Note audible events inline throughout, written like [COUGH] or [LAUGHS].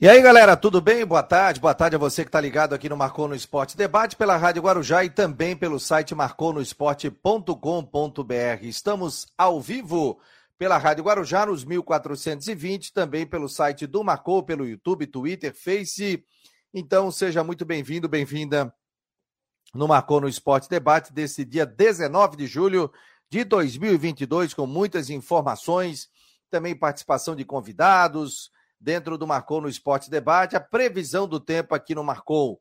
E aí, galera, tudo bem? Boa tarde. Boa tarde a você que está ligado aqui no Marcou no Esporte Debate pela Rádio Guarujá e também pelo site marconosport.com.br. Estamos ao vivo pela Rádio Guarujá nos 1420, também pelo site do Marcou, pelo YouTube, Twitter, Face. Então, seja muito bem-vindo, bem-vinda no Marcou no Esporte Debate desse dia 19 de julho de 2022, com muitas informações, também participação de convidados dentro do Marcou no Esporte Debate, a previsão do tempo aqui no Marcou.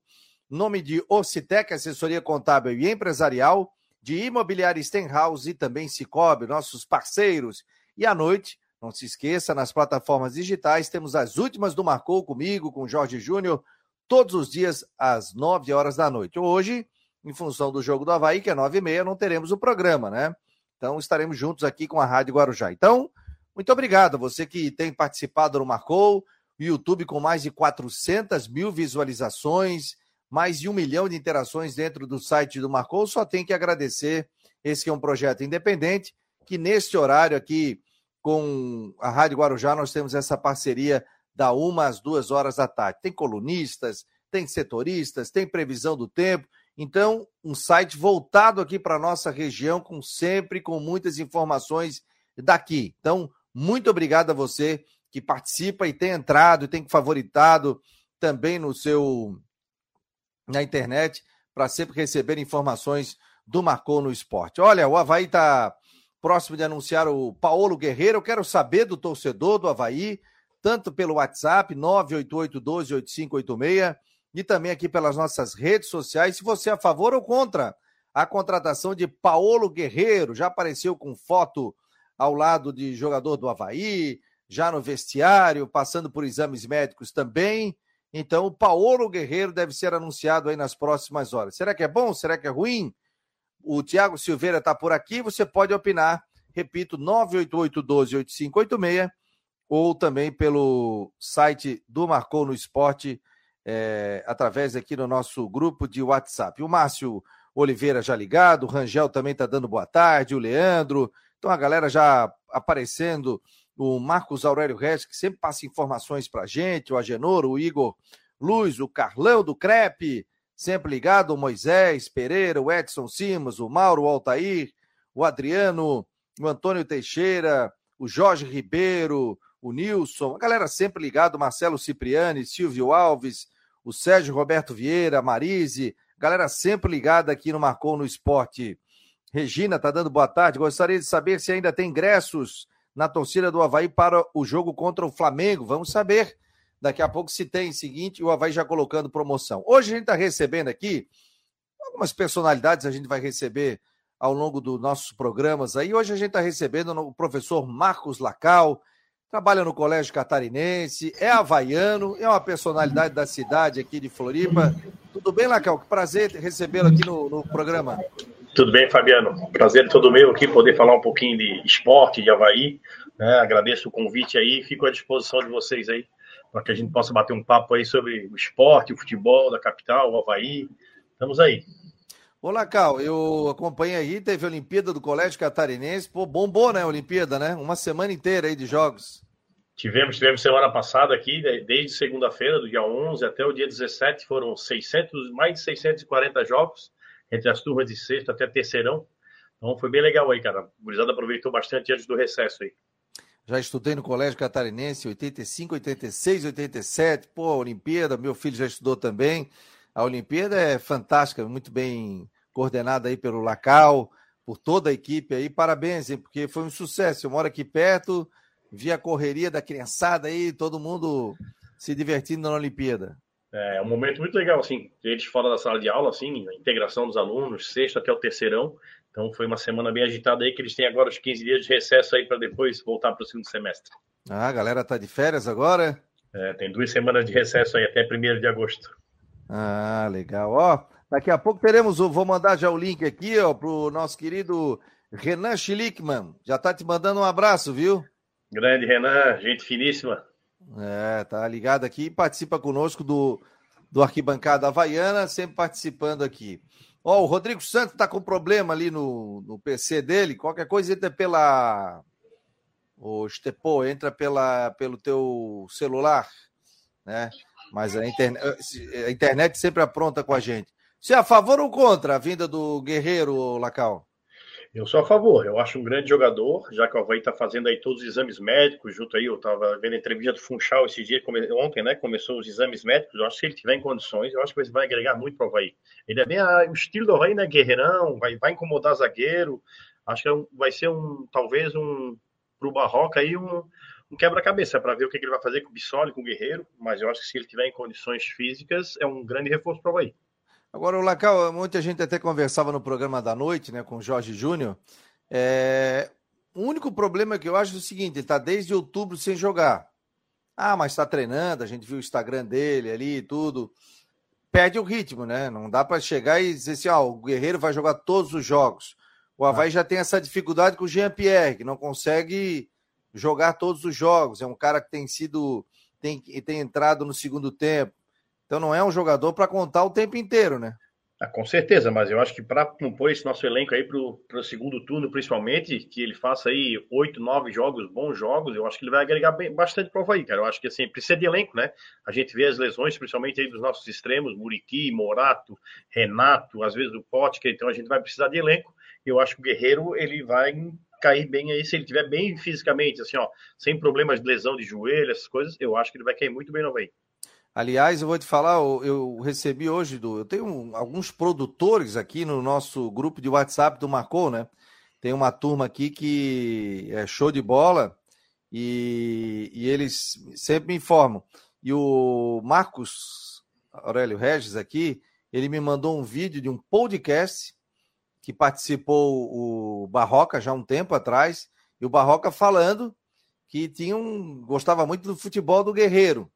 Nome de Ocitec, assessoria contábil e empresarial, de Imobiliária Stenhouse e também Cicobi, nossos parceiros. E à noite, não se esqueça, nas plataformas digitais, temos as últimas do Marcou comigo, com Jorge Júnior, todos os dias às 9 horas da noite. Hoje, em função do jogo do Havaí, que é 9 e meia, não teremos o programa, né? Então estaremos juntos aqui com a Rádio Guarujá. Então, muito obrigado. Você que tem participado no Marcou, YouTube com mais de 400 mil visualizações, mais de um milhão de interações dentro do site do Marcou. Só tem que agradecer. Esse é um projeto independente que neste horário aqui com a Rádio Guarujá nós temos essa parceria da uma às duas horas da tarde. Tem colunistas, tem setoristas, tem previsão do tempo. Então, um site voltado aqui para a nossa região, com sempre com muitas informações daqui. Então, muito obrigado a você que participa e tem entrado e tem favoritado também no seu na internet para sempre receber informações do Marcou no Esporte. Olha, o Havaí está próximo de anunciar o Paulo Guerreiro. Eu quero saber do torcedor do Havaí, tanto pelo WhatsApp 988128586 e também aqui pelas nossas redes sociais, se você é a favor ou contra a contratação de Paulo Guerreiro. Já apareceu com foto ao lado de jogador do Havaí, já no vestiário, passando por exames médicos também. Então, o Paulo Guerreiro deve ser anunciado aí nas próximas horas. Será que é bom? Será que é ruim? O Tiago Silveira está por aqui, você pode opinar. Repito, 988-12-8586 ou também pelo site do Marcou no Esporte, é, através aqui do nosso grupo de WhatsApp. O Márcio Oliveira já ligado, o Rangel também está dando boa tarde, o Leandro, então a galera já aparecendo, o Marcos Aurélio Reis, que sempre passa informações para gente, o Agenor, o Igor Luz, o Carlão do Crepe, sempre ligado, o Moisés Pereira, o Edson Simas, o Mauro Altair, o Adriano, o Antônio Teixeira, o Jorge Ribeiro, o Nilson, a galera sempre ligado, Marcelo Cipriani, Silvio Alves, o Sérgio Roberto Vieira, Marise, galera sempre ligada aqui no Marcou no Esporte. Regina está dando boa tarde. Gostaria de saber se ainda tem ingressos na torcida do Havaí para o jogo contra o Flamengo. Vamos saber daqui a pouco se tem. Seguinte, o Havaí já colocando promoção. Hoje a gente está recebendo aqui algumas personalidades, a gente vai receber ao longo dos nossos programas aí. Hoje a gente está recebendo o professor Marcos Lacal, trabalha no Colégio Catarinense, é havaiano, é uma personalidade da cidade aqui de Floripa. Tudo bem, Lacal? Que prazer recebê-lo aqui no, no programa. Tudo bem, Fabiano? Prazer todo meu aqui poder falar um pouquinho de esporte, de Havaí. Né? Agradeço o convite aí, fico à disposição de vocês aí, para que a gente possa bater um papo aí sobre o esporte, o futebol da capital, o Havaí. Estamos aí. Olá, Cal, eu acompanhei aí, teve a Olimpíada do Colégio Catarinense, pô, bombou, né, a Olimpíada, né? Uma semana inteira aí de jogos. Tivemos, tivemos semana passada aqui, desde segunda-feira, do dia 11 até o dia 17, foram 600, mais de 640 jogos, entre as turmas de sexto até terceirão. Então foi bem legal aí, cara. A gurizada aproveitou bastante antes do recesso aí. Já estudei no Colégio Catarinense, 85, 86, 87. Pô, Olimpíada, meu filho já estudou também. A Olimpíada é fantástica, muito bem coordenada aí pelo Lacal, por toda a equipe aí. Parabéns, hein, porque foi um sucesso. Eu moro aqui perto, vi a correria da criançada aí, todo mundo se divertindo na Olimpíada. É um momento muito legal, assim, eles fora da sala de aula, assim, a integração dos alunos, sexto até o terceirão. Então foi uma semana bem agitada aí, que eles têm agora os 15 dias de recesso aí para depois voltar para o segundo semestre. Ah, a galera tá de férias agora? É, tem duas semanas de recesso aí, até 1 de agosto. Ah, legal. Ó, daqui a pouco teremos, o, vou mandar já o link aqui, ó, pro nosso querido Renan Schlickman. Já tá te mandando um abraço, viu? Grande Renan, gente finíssima. É, tá ligado aqui participa conosco do, do Arquibancada Havaiana, sempre participando aqui. Ó, o Rodrigo Santos tá com problema ali no, no PC dele, qualquer coisa entra pela... O Estepô, entra pela, pelo teu celular, né? Mas a internet, a internet sempre apronta com a gente. Você é a favor ou contra a vinda do Guerreiro, Lacal? Eu sou a favor, eu acho um grande jogador, já que o Havaí está fazendo aí todos os exames médicos, junto aí, eu estava vendo a entrevista do Funchal esse dia, ontem, né, começou os exames médicos, eu acho que se ele tiver em condições, eu acho que ele vai agregar muito para o Havaí. Ele é bem a, o estilo do Havaí, né, guerreirão, vai, vai incomodar zagueiro, acho que é um, vai ser um, talvez um, para o Barroca aí, um, um quebra-cabeça para ver o que, que, ele vai fazer com o Bissoli, com o Guerreiro, mas eu acho que se ele tiver em condições físicas, é um grande reforço para o Havaí. Agora, o Lacal, muita gente até conversava no programa da noite, né, com o Jorge Júnior. É... O único problema que eu acho é o seguinte: ele está desde outubro sem jogar. Ah, mas está treinando, a gente viu o Instagram dele ali e tudo. Perde o ritmo, né? Não dá para chegar e dizer assim: oh, o Guerreiro vai jogar todos os jogos. O Havaí ah. já tem essa dificuldade com o Jean-Pierre, que não consegue jogar todos os jogos. É um cara que tem sido. tem, tem entrado no segundo tempo. Então não é um jogador para contar o tempo inteiro, né? Ah, com certeza, mas eu acho que para compor esse nosso elenco aí para o segundo turno, principalmente, que ele faça aí oito, nove jogos, bons jogos, eu acho que ele vai agregar bem, bastante prova aí, cara. Eu acho que assim, precisa de elenco, né? A gente vê as lesões, principalmente aí dos nossos extremos, Muriqui, Morato, Renato, às vezes o Potker, então a gente vai precisar de elenco. Eu acho que o Guerreiro ele vai cair bem aí, se ele estiver bem fisicamente, assim, ó, sem problemas de lesão de joelho, essas coisas, eu acho que ele vai cair muito bem no Havaí. Aliás, eu vou te falar, eu, recebi hoje do. Eu tenho alguns produtores aqui no nosso grupo de WhatsApp do Marcou, né? Tem uma turma aqui que é show de bola e, e eles sempre me informam. E o Marcos Aurélio Regis aqui, ele me mandou um vídeo de um podcast que participou o Barroca já um tempo atrás, e o Barroca falando que tinha um, gostava muito do futebol do Guerreiro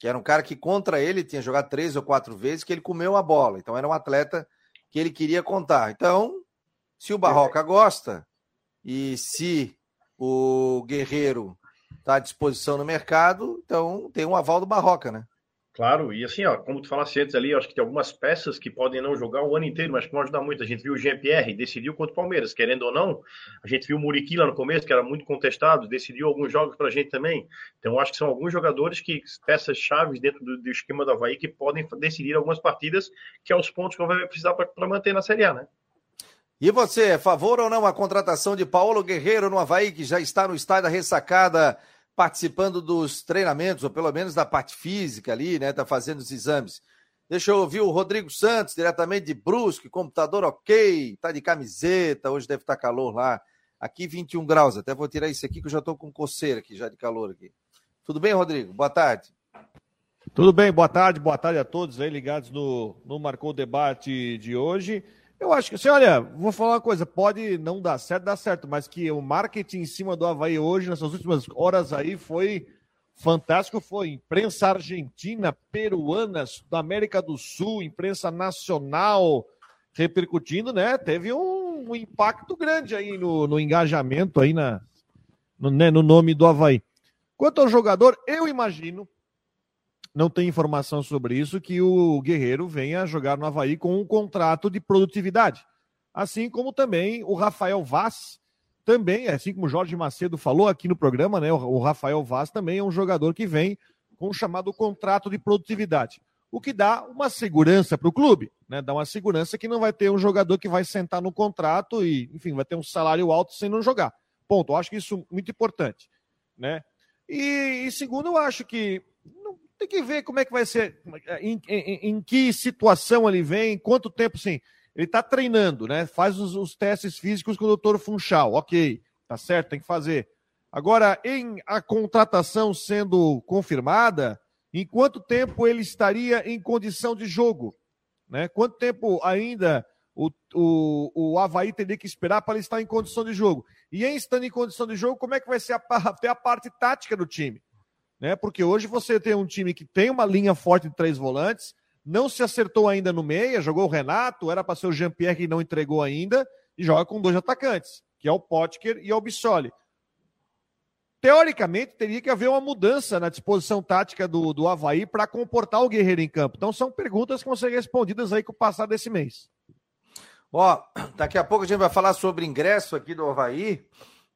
que era um cara que contra ele tinha jogado três ou quatro vezes, que ele comeu a bola. Então era um atleta que ele queria contar. Então, se o Barroca gosta e se o Guerreiro está à disposição no mercado, então tem um aval do Barroca, né? Claro, e assim, ó, como tu falaste antes ali, acho que tem algumas peças que podem não jogar o ano inteiro, mas que vão ajudar muito. A gente viu o Jean-Pierre, decidiu contra o Palmeiras, querendo ou não. A gente viu o Muriqui lá no começo, que era muito contestado, decidiu alguns jogos para a gente também. Então, acho que são alguns jogadores que, peças chaves dentro do, do, esquema do Havaí, que podem decidir algumas partidas, que é os pontos que vai precisar para manter na Série A, né? E você, favor ou não a contratação de Paulo Guerreiro no Havaí, que já está no estádio da ressacada? Participando dos treinamentos, ou pelo menos da parte física ali, né? Tá fazendo os exames. Deixa eu ouvir o Rodrigo Santos, diretamente de Brusque, computador ok, tá de camiseta, hoje deve estar tá calor lá. Aqui 21 graus, até vou tirar isso aqui que eu já estou com coceira aqui, já de calor aqui. Tudo bem, Rodrigo? Boa tarde. Tudo bem, boa tarde, boa tarde a todos aí ligados no, no Marcou Debate de hoje. Eu acho que, assim, olha, vou falar uma coisa, pode não dar certo, dar certo, mas que o marketing em cima do Havaí hoje, nessas últimas horas aí, foi fantástico, foi imprensa argentina, peruana, da América do Sul, imprensa nacional repercutindo, né? Teve um, um impacto grande aí no, no engajamento aí na, no, né, no nome do Havaí. Quanto ao jogador, eu imagino não tem informação sobre isso, que o Guerreiro venha jogar no Havaí com um contrato de produtividade. Assim como também o Rafael Vaz, também, assim como o Jorge Macedo falou aqui no programa, né? O Rafael Vaz também é um jogador que vem com o chamado contrato de produtividade. O que dá uma segurança para o clube, né? Dá uma segurança que não vai ter um jogador que vai sentar no contrato e, enfim, vai ter um salário alto sem não jogar. Ponto. Eu acho que isso é muito importante, né? E, e segundo, eu acho que tem que ver como é que vai ser, em, em, em que situação ele vem, quanto tempo, sim. Ele está treinando, né? Faz os, os, testes físicos com o doutor Funchal, ok, tá certo, tem que fazer. Agora, em a contratação sendo confirmada, em quanto tempo ele estaria em condição de jogo? Né? Quanto tempo ainda o, o, o Havaí teria que esperar para ele estar em condição de jogo? E em estando em condição de jogo, como é que vai ser a, [LAUGHS] até a parte tática do time? Né? Porque hoje você tem um time que tem uma linha forte de três volantes, não se acertou ainda no meia, jogou o Renato, era para ser o Jean-Pierre que não entregou ainda, e joga com dois atacantes, que é o Potker e o Bissoli. Teoricamente, teria que haver uma mudança na disposição tática do, do Havaí para comportar o Guerreiro em campo. Então, são perguntas que vão ser respondidas aí com o passar desse mês. Ó, daqui a pouco a gente vai falar sobre ingresso aqui do Havaí,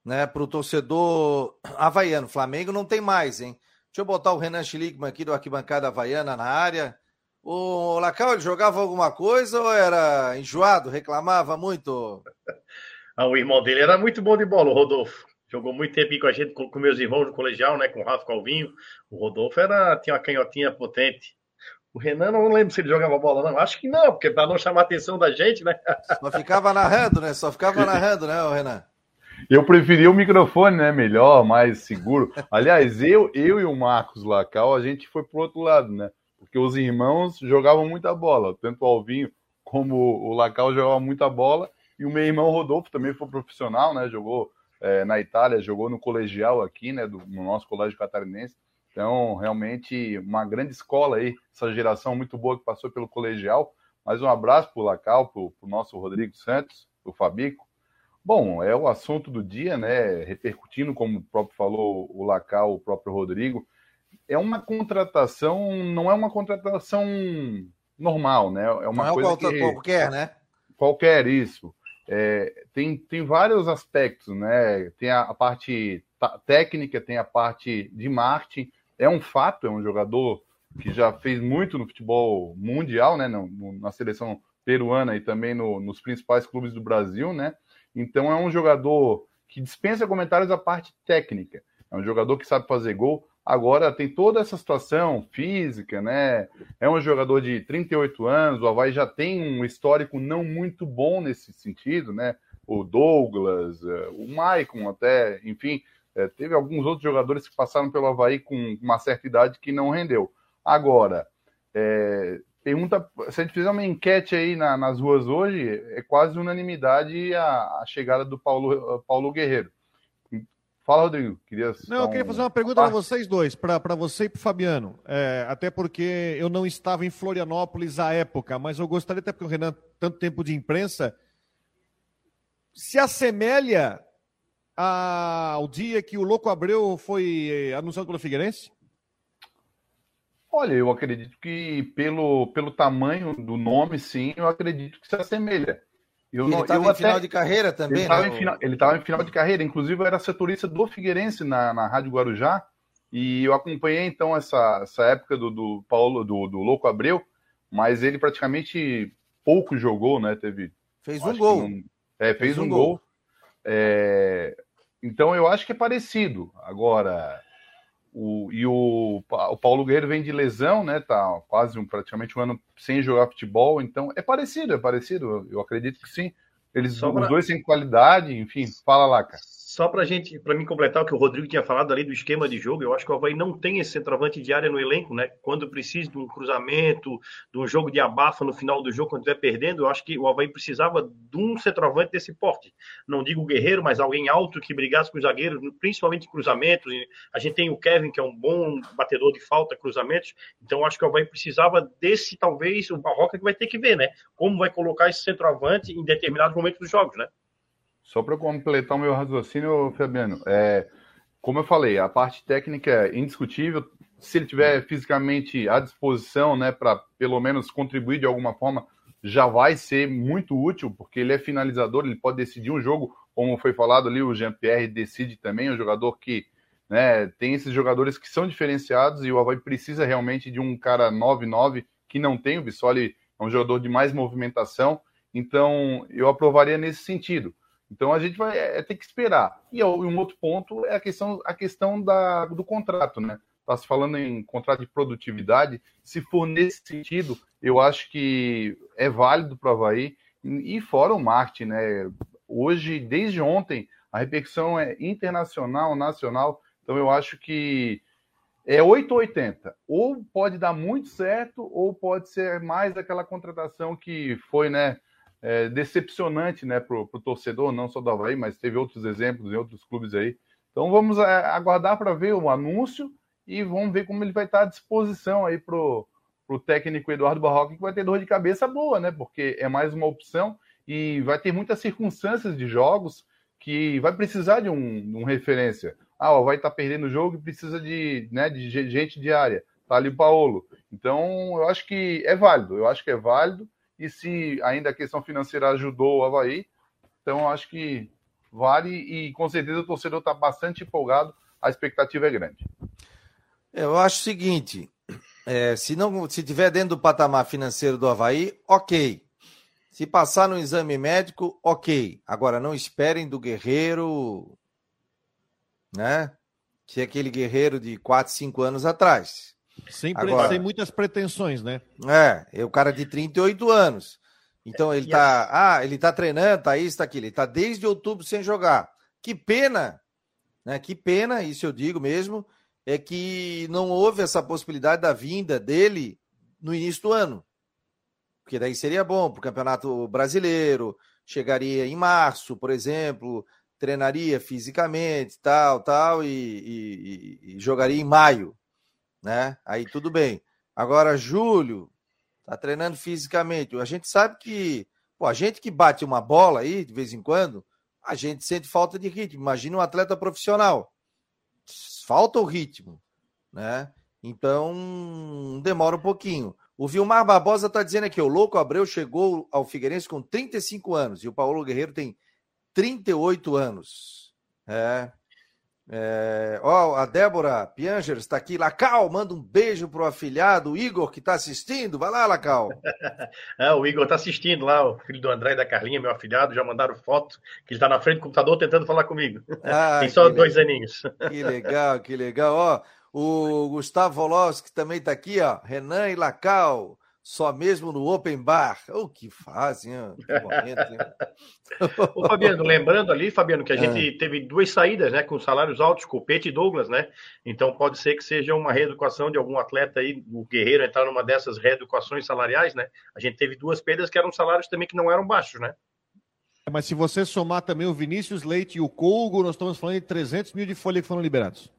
né, para o torcedor havaiano. Flamengo não tem mais, hein? Deixa eu botar o Renan Schlickman aqui do Arquibancada Havaiana na área. O Lacal, ele jogava alguma coisa ou era enjoado, reclamava muito? [LAUGHS] ah, o irmão dele era muito bom de bola, o Rodolfo. Jogou muito tempo com a gente, com, com meus irmãos no colegial, né? Com o Rafa Calvinho. O Rodolfo era, tinha uma canhotinha potente. O Renan, não lembro se ele jogava bola, não. Acho que não, porque para não chamar a atenção da gente, né? Só ficava narrando, né? Só ficava [LAUGHS] narrando, né, Renan? Eu preferia o microfone, né? Melhor, mais seguro. Aliás, eu, eu e o Marcos Lacal, a gente foi pro outro lado, né? Porque os irmãos jogavam muita bola. Tanto o Alvinho como o Lacal jogavam muita bola. E o meu irmão Rodolfo também foi profissional, né? Jogou é, na Itália, jogou no colegial aqui, né? Do, no nosso colégio catarinense. Então, realmente, uma grande escola aí, essa geração muito boa que passou pelo colegial. Mais um abraço para o Lacal, para o nosso Rodrigo Santos, para o Fabico, Bom, é o assunto do dia, né? Repercutindo, como o próprio falou o Lacal, o próprio Rodrigo, é uma contratação, não é uma contratação normal, né? É uma não coisa é que, qualquer, né? Qualquer isso. É, tem, tem vários aspectos, né? Tem a, a parte técnica, tem a parte de marketing. É um fato, é um jogador que já fez muito no futebol mundial, né? No, na seleção peruana e também no, nos principais clubes do Brasil, né? Então é um jogador que dispensa comentários da parte técnica. É um jogador que sabe fazer gol. Agora tem toda essa situação física, né? É um jogador de 38 anos, o Havaí já tem um histórico não muito bom nesse sentido, né? O Douglas, eh, o Maicon até, enfim, eh, teve alguns outros jogadores que passaram pelo Havaí com uma certa idade que não rendeu. Agora, é, Pergunta, se a gente fizer uma enquete aí na, nas ruas hoje, é quase unanimidade a, a chegada do Paulo, Paulo Guerreiro. Fala, Rodrigo. Queria não, eu queria fazer uma pergunta para vocês dois, para você e para o Fabiano. É, até porque eu não estava em Florianópolis à época, mas eu gostaria, até porque o Renan, tanto tempo de imprensa, se assemelha ao dia que o Louco Abreu foi anunciado pelo Figueirense? Olha, eu acredito que pelo, pelo tamanho do nome, sim, eu acredito que se assemelha. Eu ele estava em até... final de carreira também, ele estava né? em, final, ele em final de carreira, inclusive eu era setorista do Figueirense na, na Rádio Guarujá, e eu acompanhei então essa, essa época do, do Paulo, do, do Louco Abreu, mas ele praticamente pouco jogou, né? Teve. Fez um gol. Não, é, fez, fez um, um, gol. gol. É, então eu acho que é parecido. Agora, o, e o, o Paulo Guerreiro vem de lesão, né? Tá quase um, praticamente um ano sem jogar futebol, então é parecido, é parecido. Eu acredito que sim. Eles Só os pra... dois têm qualidade, enfim. Fala lá, cara. Só para gente, para mim completar o que o Rodrigo tinha falado ali do esquema de jogo, eu acho que o Havaí não tem esse centroavante de área no elenco, né? Quando precisa de um cruzamento, de um jogo de abafa no final do jogo, quando estiver perdendo, eu acho que o Havaí precisava de um centroavante desse porte. Não digo guerreiro, mas alguém alto que brigasse com os zagueiros, principalmente cruzamentos. A gente tem o Kevin, que é um bom batedor de falta, cruzamentos. Então, eu acho que o Havaí precisava desse, talvez, o Barroca que vai ter que ver, né? Como vai colocar esse centroavante em determinados momentos dos jogos, né? Só para completar o meu raciocínio, Fabiano, é, como eu falei, a parte técnica é indiscutível. Se ele tiver fisicamente à disposição, né, para pelo menos contribuir de alguma forma, já vai ser muito útil, porque ele é finalizador, ele pode decidir um jogo, como foi falado ali, o Jean-Pierre decide também, um jogador que né, tem esses jogadores que são diferenciados e o Havaí precisa realmente de um cara 9-9 que não tem, o Bissoli é um jogador de mais movimentação, então eu aprovaria nesse sentido. Então a gente vai é, ter que esperar. E um outro ponto é a questão, a questão da, do contrato, né? Está se falando em contrato de produtividade. Se for nesse sentido, eu acho que é válido para o Havaí. E fora o marketing, né? Hoje, desde ontem, a repercussão é internacional, nacional. Então eu acho que é 880. Ou pode dar muito certo, ou pode ser mais aquela contratação que foi, né? É, decepcionante né, para o torcedor, não só do Havaí, mas teve outros exemplos em outros clubes aí. Então vamos é, aguardar para ver o anúncio e vamos ver como ele vai estar à disposição aí para o técnico Eduardo Barroca, que vai ter dor de cabeça boa, né? Porque é mais uma opção e vai ter muitas circunstâncias de jogos que vai precisar de um, um referência. Ah, o Havaí está perdendo o jogo e precisa de, né, de gente de área. Tá ali o Paulo. Então, eu acho que é válido. Eu acho que é válido e se ainda a questão financeira ajudou o Havaí, então acho que vale e com certeza o torcedor está bastante empolgado, a expectativa é grande. Eu acho o seguinte: é, se não, se tiver dentro do patamar financeiro do Havaí, ok. Se passar no exame médico, ok. Agora não esperem do Guerreiro, né? Que é aquele Guerreiro de 4, 5 anos atrás. Sem, Agora, sem muitas pretensões, né? É, é o cara de 38 anos. Então ele tá, ah, ele tá treinando, tá isso, tá aquilo. Ele tá desde outubro sem jogar. Que pena, né? Que pena, isso eu digo mesmo, é que não houve essa possibilidade da vinda dele no início do ano. Porque daí seria bom para o Campeonato Brasileiro, chegaria em março, por exemplo, treinaria fisicamente, tal, tal, e, e, e jogaria em maio, né? Aí tudo bem. Agora, julho, tá treinando fisicamente. A gente sabe que, pô, a gente que bate uma bola aí de vez em quando, a gente sente falta de ritmo. Imagina um atleta profissional falta o ritmo, né? Então demora um pouquinho. O Vilmar Barbosa está dizendo aqui: o Louco Abreu chegou ao Figueirense com 35 anos e o Paulo Guerreiro tem 38 anos. É, é, ó, a Débora Piangers está aqui. Lacal, manda um beijo pro afilhado, Igor, que está assistindo. Vai lá, Lacal. [LAUGHS] é, o Igor está assistindo lá, o filho do André e da Carlinha, meu afilhado, já mandaram foto, que ele está na frente do computador tentando falar comigo. Ah, [LAUGHS] Tem só dois legal. aninhos. Que legal, que legal. Ó, o Gustavo Volosky também está aqui, ó. Renan e Lacal só mesmo no Open Bar. O oh, que fazem, que momento, [LAUGHS] Ô, Fabiano, lembrando ali, Fabiano, que a gente é. teve duas saídas, né, com salários altos, Copete e Douglas, né? Então pode ser que seja uma reeducação de algum atleta aí, o Guerreiro entrar numa dessas reeducações salariais, né? A gente teve duas perdas que eram salários também que não eram baixos, né? Mas se você somar também o Vinícius Leite e o Colgo, nós estamos falando de 300 mil de folha que foram liberados.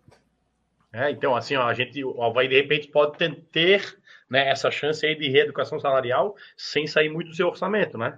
É, então, assim, ó, a gente, o Havaí de repente pode ter né, essa chance aí de reeducação salarial sem sair muito do seu orçamento, né?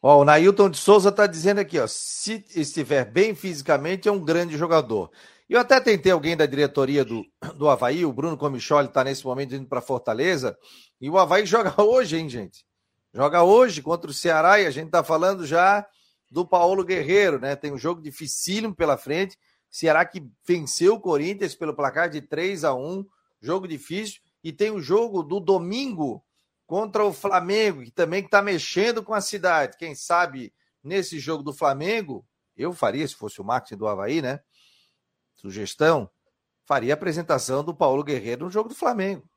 Ó, o Nailton de Souza está dizendo aqui, ó, se estiver bem fisicamente, é um grande jogador. Eu até tentei alguém da diretoria do, do Havaí, o Bruno Comicholi está nesse momento indo para Fortaleza, e o Havaí [LAUGHS] joga hoje, hein, gente? Joga hoje contra o Ceará e a gente está falando já do Paulo Guerreiro, né? Tem um jogo dificílimo pela frente. Ceará que venceu o Corinthians pelo placar de 3 a 1 jogo difícil e tem o jogo do domingo contra o Flamengo, que também está mexendo com a cidade. Quem sabe nesse jogo do Flamengo, eu faria, se fosse o marketing do Havaí, né? Sugestão, faria a apresentação do Paulo Guerreiro no jogo do Flamengo.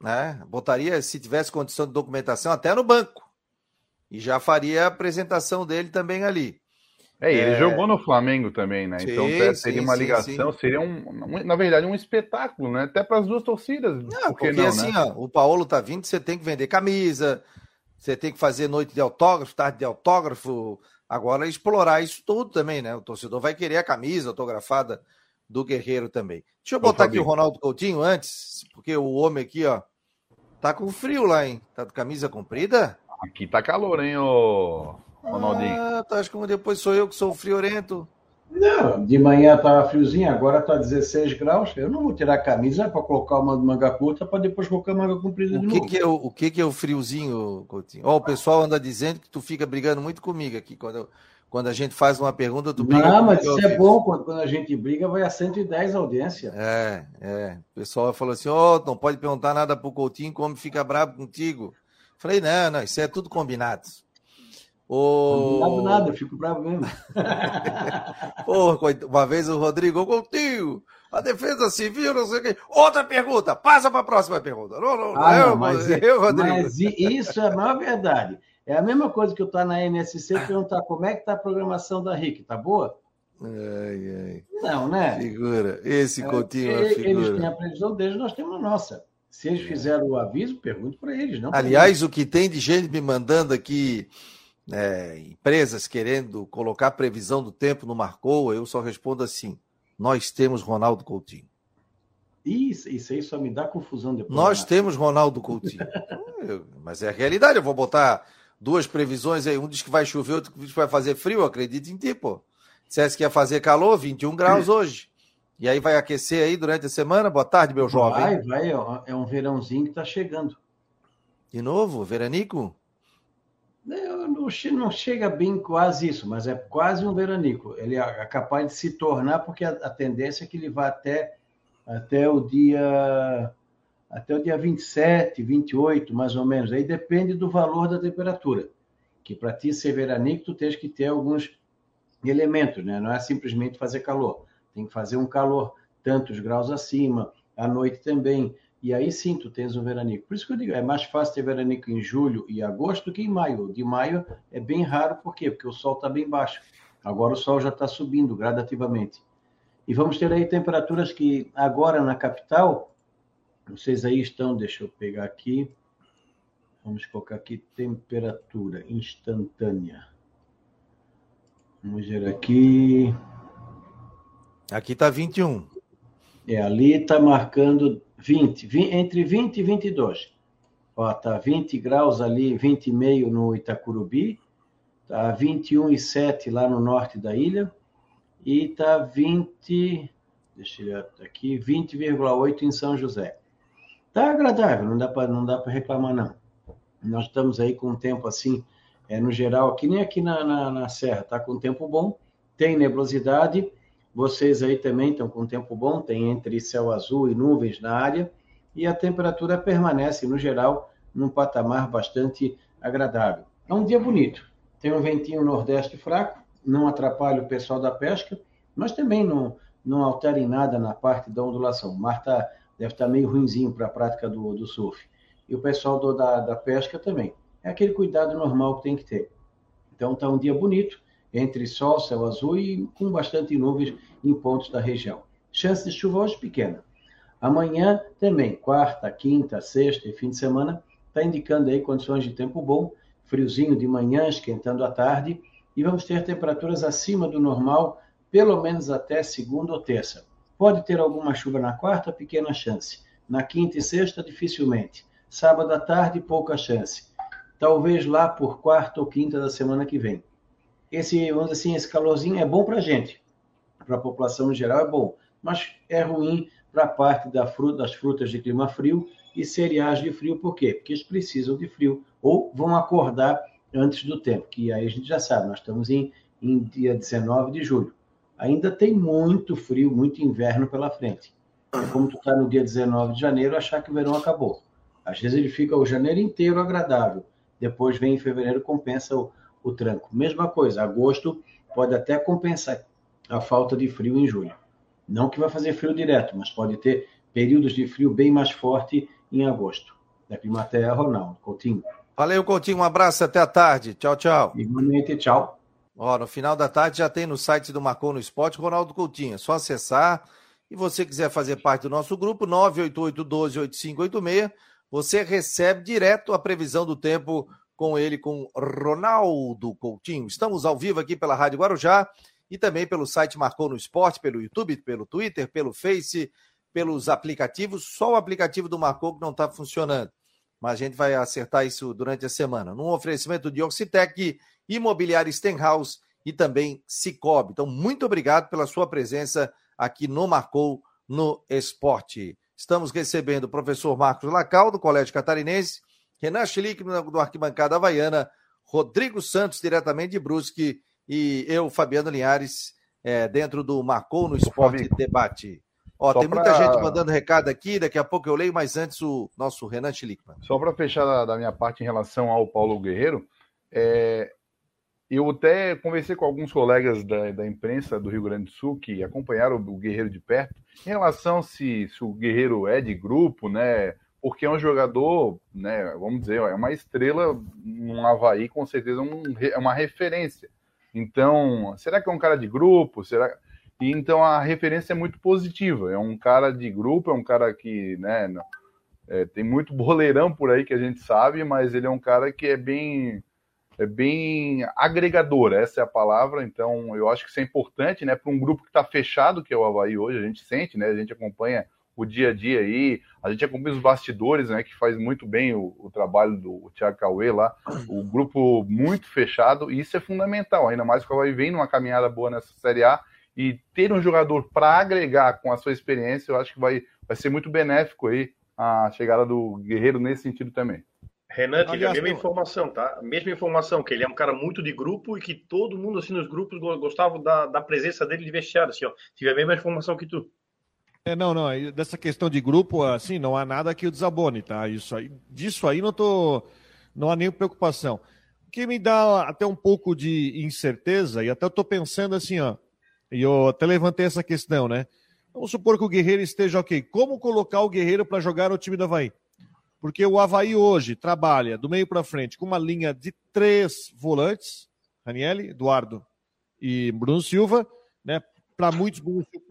Né? Botaria, se tivesse condição de documentação, até no banco. E já faria a apresentação dele também ali. É, ele é... jogou no Flamengo também, né? Então, sim, então seria sim, uma ligação, sim, seria um, na verdade, um espetáculo, né? Até para as duas torcidas. Não, porque não, assim, né? ó, o Paulo tá vindo, você tem que vender camisa, você tem que fazer noite de autógrafo, tarde de autógrafo. Agora explorar isso tudo também, né? O torcedor vai querer a camisa autografada do Guerreiro também. Deixa eu botar Ô, aqui o Ronaldo Coutinho antes, porque o homem aqui, ó, tá com frio lá, hein? Tá de camisa comprida? Aqui tá calor, hein, ô Ronaldinho? Ah, tá, acho que depois sou eu que sou friorento. Não, de manhã estava friozinho, agora está 16 graus. Eu não vou tirar a camisa para colocar uma manga curta para depois colocar manga comprida o de que novo. Que é o, o que, que é o friozinho, Coutinho? Ó, oh, o pessoal anda dizendo que tu fica brigando muito comigo aqui. Quando, eu, quando a gente faz uma pergunta, tu briga Não, mas isso é bom. Quando, quando, a gente briga, vai a 110 a audiência. É, é. O pessoal falou assim: ó, oh, não pode perguntar nada pro Coutinho, como fica bravo contigo. Falei, não, não, isso é tudo combinado. O... Não nada, eu fico bravo mesmo. [LAUGHS] [LAUGHS] Porra, uma vez o Rodrigo Coutinho, a defesa civil, não sei o quê. Outra pergunta, passa para a próxima pergunta. Não, não, ah, eu, mas, eu, Rodrigo. Mas isso é a maior verdade. É a mesma coisa que eu estar na NSC e perguntar como é que está a programação da RIC, tá boa? Ai, ai. Não, né? Figura. Esse é, Coutinho é, figura. Eles têm a previsão deles, nós temos a nossa. Se eles é. fizeram o aviso, pergunto para eles. Não Aliás, o que tem de gente me mandando aqui é, empresas querendo colocar previsão do tempo no Marcou, eu só respondo assim: nós temos Ronaldo Coutinho. Isso, isso aí só me dá confusão depois. Nós temos Ronaldo Coutinho. [LAUGHS] mas é a realidade. Eu vou botar duas previsões aí. Um diz que vai chover, outro diz que vai fazer frio. Acredito em ti, pô. Dissesse que ia fazer calor, 21 graus hoje. E aí vai aquecer aí durante a semana? Boa tarde, meu jovem. Vai, vai. É um verãozinho que está chegando. De novo? Veranico? Não, não chega bem quase isso, mas é quase um veranico. Ele é capaz de se tornar, porque a, a tendência é que ele vá até até o dia até o dia 27, 28, mais ou menos. Aí depende do valor da temperatura. Que para ti ser veranico, tu tens que ter alguns elementos, né? Não é simplesmente fazer calor. Tem que fazer um calor tantos graus acima, à noite também. E aí sim tu tens um veranico. Por isso que eu digo, é mais fácil ter veranico em julho e agosto do que em maio. De maio é bem raro, por quê? Porque o sol está bem baixo. Agora o sol já está subindo gradativamente. E vamos ter aí temperaturas que agora na capital, vocês aí estão, deixa eu pegar aqui, vamos colocar aqui temperatura instantânea. Vamos ver aqui. Aqui está 21. É, ali está marcando 20, 20, entre 20 e 22. Ó, tá 20 graus ali, 20,5 no Itacurubi, tá 21,7 lá no norte da ilha e tá 20, deixa eu aqui, 20,8 em São José. Tá agradável, não dá para não dá para reclamar não. Nós estamos aí com um tempo assim, é no geral, aqui nem aqui na, na, na Serra, tá com tempo bom, tem nebulosidade, vocês aí também estão com tempo bom, tem entre céu azul e nuvens na área, e a temperatura permanece, no geral, num patamar bastante agradável. É um dia bonito. Tem um ventinho nordeste fraco, não atrapalha o pessoal da pesca, mas também não, não altera em nada na parte da ondulação. O mar tá, deve estar tá meio ruinzinho para a prática do, do surf. E o pessoal do, da, da pesca também. É aquele cuidado normal que tem que ter. Então está um dia bonito, entre sol, céu azul e com bastante nuvens em pontos da região. Chance de chuva hoje pequena. Amanhã também, quarta, quinta, sexta e fim de semana, está indicando aí condições de tempo bom, friozinho de manhã, esquentando à tarde, e vamos ter temperaturas acima do normal, pelo menos até segunda ou terça. Pode ter alguma chuva na quarta, pequena chance. Na quinta e sexta, dificilmente. Sábado à tarde, pouca chance. Talvez lá por quarta ou quinta da semana que vem esse, vamos assim, esse calorzinho é bom para a gente, para a população em geral é bom, mas é ruim para a parte da fruta, das frutas de clima frio e cereais de frio, por quê? Porque eles precisam de frio ou vão acordar antes do tempo, que aí a gente já sabe, nós estamos em, em dia 19 de julho. Ainda tem muito frio, muito inverno pela frente. É como tu está no dia 19 de janeiro achar que o verão acabou. Às vezes ele fica o janeiro inteiro agradável, depois vem em fevereiro compensa o, o tranco. Mesma coisa, agosto pode até compensar a falta de frio em julho. Não que vai fazer frio direto, mas pode ter períodos de frio bem mais forte em agosto. Da Climatéia, Ronaldo Coutinho. Valeu, Coutinho. Um abraço até a tarde. Tchau, tchau. Igualmente, tchau. Ó, no final da tarde já tem no site do Marcou no Esporte Ronaldo Coutinho. É só acessar. E você quiser fazer parte do nosso grupo, 988-12-8586, você recebe direto a previsão do tempo com ele, com Ronaldo Coutinho. Estamos ao vivo aqui pela Rádio Guarujá e também pelo site Marcou no Esporte, pelo YouTube, pelo Twitter, pelo Face, pelos aplicativos. Só o aplicativo do Marcou que não está funcionando. Mas a gente vai acertar isso durante a semana. Num oferecimento de Oxitec, Imobiliário Stenhouse e também Cicobi. Então, muito obrigado pela sua presença aqui no Marcou no Esporte. Estamos recebendo o professor Marcos Lacal, do Colégio Catarinense, Renan Schlick do Arquibancada Havaiana, Rodrigo Santos, diretamente de Brusque, e eu, Fabiano Linhares, é, dentro do Marcou no Esporte Debate. Ó, tem muita pra... gente mandando recado aqui, daqui a pouco eu leio, mas antes o nosso Renan Schlickman. Só para fechar da, da, minha parte em relação ao Paulo Guerreiro, é, eu até conversei com alguns colegas da, da, imprensa do Rio Grande do Sul que acompanharam o Guerreiro de perto, em relação se, se o Guerreiro é de grupo, né? Porque é um jogador, né, vamos dizer, é uma estrela no Havaí, com certeza um, é uma referência. Então, será que é um cara de grupo? Será e então a referência é muito positiva. É um cara de grupo, é um cara que, né, é, tem muito boleirão por aí que a gente sabe, mas ele é um cara que é bem é bem agregador, essa é a palavra. Então, eu acho que isso é importante, né, para um grupo que está fechado, que é o Havaí hoje, a gente sente, né, a gente acompanha o dia a dia aí. A gente acompanha os bastidores, né? Que faz muito bem o, o trabalho do Thiago Cauê lá. [CLEARS THROAT] O grupo muito fechado, e isso é fundamental, ainda mais que o Havaí vem numa caminhada boa nessa Série A. E ter um jogador para agregar com a sua experiência, eu acho que vai, vai ser muito benéfico aí a chegada do Guerreiro nesse sentido também. Renan, tive a mesma informação, tá? A mesma informação, que ele é um cara muito de grupo e que todo mundo, assim, nos grupos gostava da, da presença dele de vestiário, assim, ó. Tive a mesma informação que tu. É, não, não, dessa questão de grupo, assim, não há nada que o desabone, tá? Isso aí, disso aí não tô, não há nenhuma preocupação. O que me dá até um pouco de incerteza, e até eu tô pensando assim, ó, e eu até levantei essa questão, né? Vamos supor que o Guerreiro esteja ok. Como colocar o Guerreiro para jogar no time do Havaí? Porque o Havaí hoje trabalha do meio para frente com uma linha de três volantes, Ranielli, Eduardo e Bruno Silva? Para muitos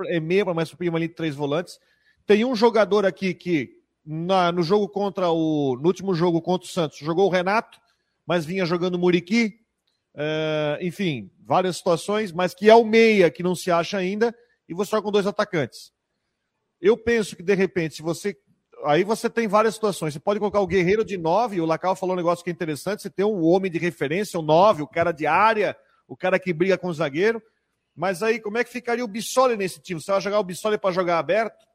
é meia, mas uma ali três volantes. Tem um jogador aqui que na, no jogo contra o. No último jogo contra o Santos, jogou o Renato, mas vinha jogando o Muriqui. Uh, enfim, várias situações, mas que é o meia que não se acha ainda, e você joga com dois atacantes. Eu penso que, de repente, se você. Aí você tem várias situações. Você pode colocar o guerreiro de nove, o Lacal falou um negócio que é interessante. Você tem um homem de referência, o nove, o cara de área, o cara que briga com o zagueiro. Mas aí, como é que ficaria o Bissoli nesse time? Você vai jogar o Bissoli para jogar aberto?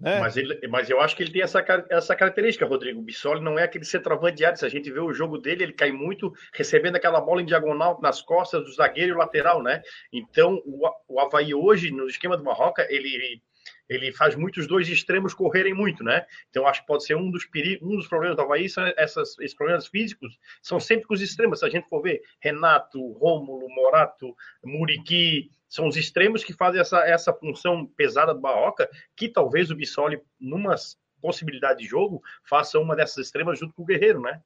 Né? Mas, ele, mas eu acho que ele tem essa, essa característica, Rodrigo. O Bissoli não é aquele centroavante de área. Se a gente vê o jogo dele, ele cai muito recebendo aquela bola em diagonal nas costas do zagueiro e lateral, né? Então, o, o Havaí hoje, no esquema do Marroca, ele ele faz muitos dois extremos correrem muito, né? Então acho que pode ser um dos perigos, um dos problemas do Havaí são essas, esses problemas físicos, são sempre com os extremos. Se a gente for ver, Renato, Rômulo, Morato, Muriqui, são os extremos que fazem essa, essa função pesada do Barroca, que talvez o Bissoli, numa possibilidade de jogo, faça uma dessas extremas junto com o Guerreiro, né?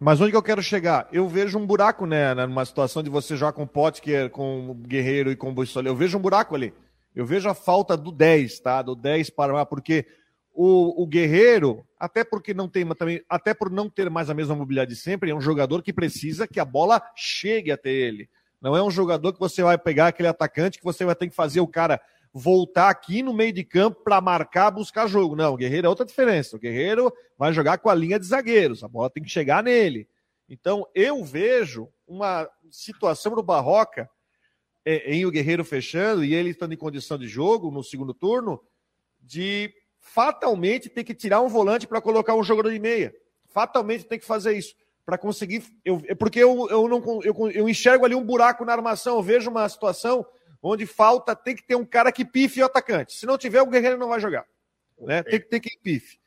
Mas onde que eu quero chegar? Eu vejo um buraco, né? Numa situação de você jogar com Potker, com o Guerreiro e com o Bissoli. Eu vejo um buraco ali. Eu vejo a falta do 10, tá? Do 10 para lá, porque o, o Guerreiro, até porque não tem também, até por não ter mais a mesma mobilidade de sempre, é um jogador que precisa que a bola chegue até ele. Não é um jogador que você vai pegar aquele atacante que você vai ter que fazer o cara voltar aqui no meio de campo para marcar, buscar jogo. Não, o Guerreiro é outra diferença. O Guerreiro vai jogar com a linha de zagueiros, a bola tem que chegar nele. Então, eu vejo uma situação do Barroca em o Guerreiro fechando e ele estando em condição de jogo no segundo turno, de fatalmente ter que tirar um volante para colocar um jogador de meia. Fatalmente tem que fazer isso. Para conseguir. Eu, é porque eu, eu, não, eu, eu enxergo ali um buraco na armação, eu vejo uma situação onde falta, tem que ter um cara que pife o atacante. Se não tiver, o Guerreiro não vai jogar. Né? Tem que ter quem pife.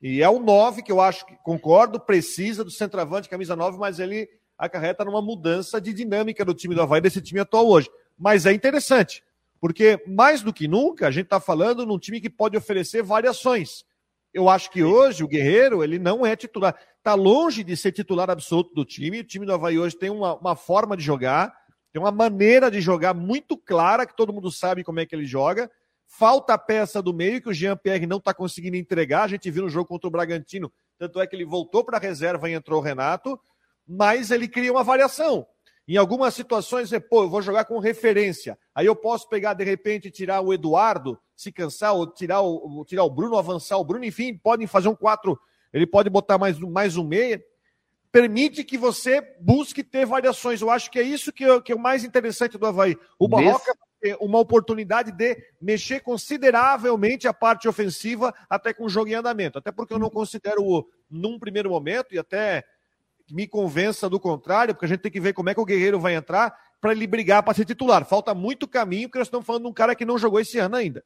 E é o 9, que eu acho que concordo, precisa do centroavante, camisa 9, mas ele acarreta numa mudança de dinâmica do time do Havaí, desse time atual hoje. Mas é interessante, porque mais do que nunca a gente está falando num time que pode oferecer variações. Eu acho que hoje o Guerreiro ele não é titular. Está longe de ser titular absoluto do time. O time do Havaí hoje tem uma, uma forma de jogar, tem uma maneira de jogar muito clara, que todo mundo sabe como é que ele joga. Falta a peça do meio que o Jean-Pierre não está conseguindo entregar. A gente viu no jogo contra o Bragantino, tanto é que ele voltou para a reserva e entrou o Renato mas ele cria uma variação. Em algumas situações, é, pô, eu vou jogar com referência. Aí eu posso pegar, de repente, tirar o Eduardo, se cansar, ou tirar o, tirar o Bruno, avançar o Bruno, enfim, podem fazer um 4, ele pode botar mais, mais um meia. Permite que você busque ter variações. Eu acho que é isso que é, que é o mais interessante do Havaí. O Barroca tem uma oportunidade de mexer consideravelmente a parte ofensiva, até com o jogo em andamento. Até porque eu não considero, num primeiro momento, e até me convença do contrário, porque a gente tem que ver como é que o Guerreiro vai entrar para ele brigar para ser titular. Falta muito caminho, porque nós estamos falando de um cara que não jogou esse ano ainda.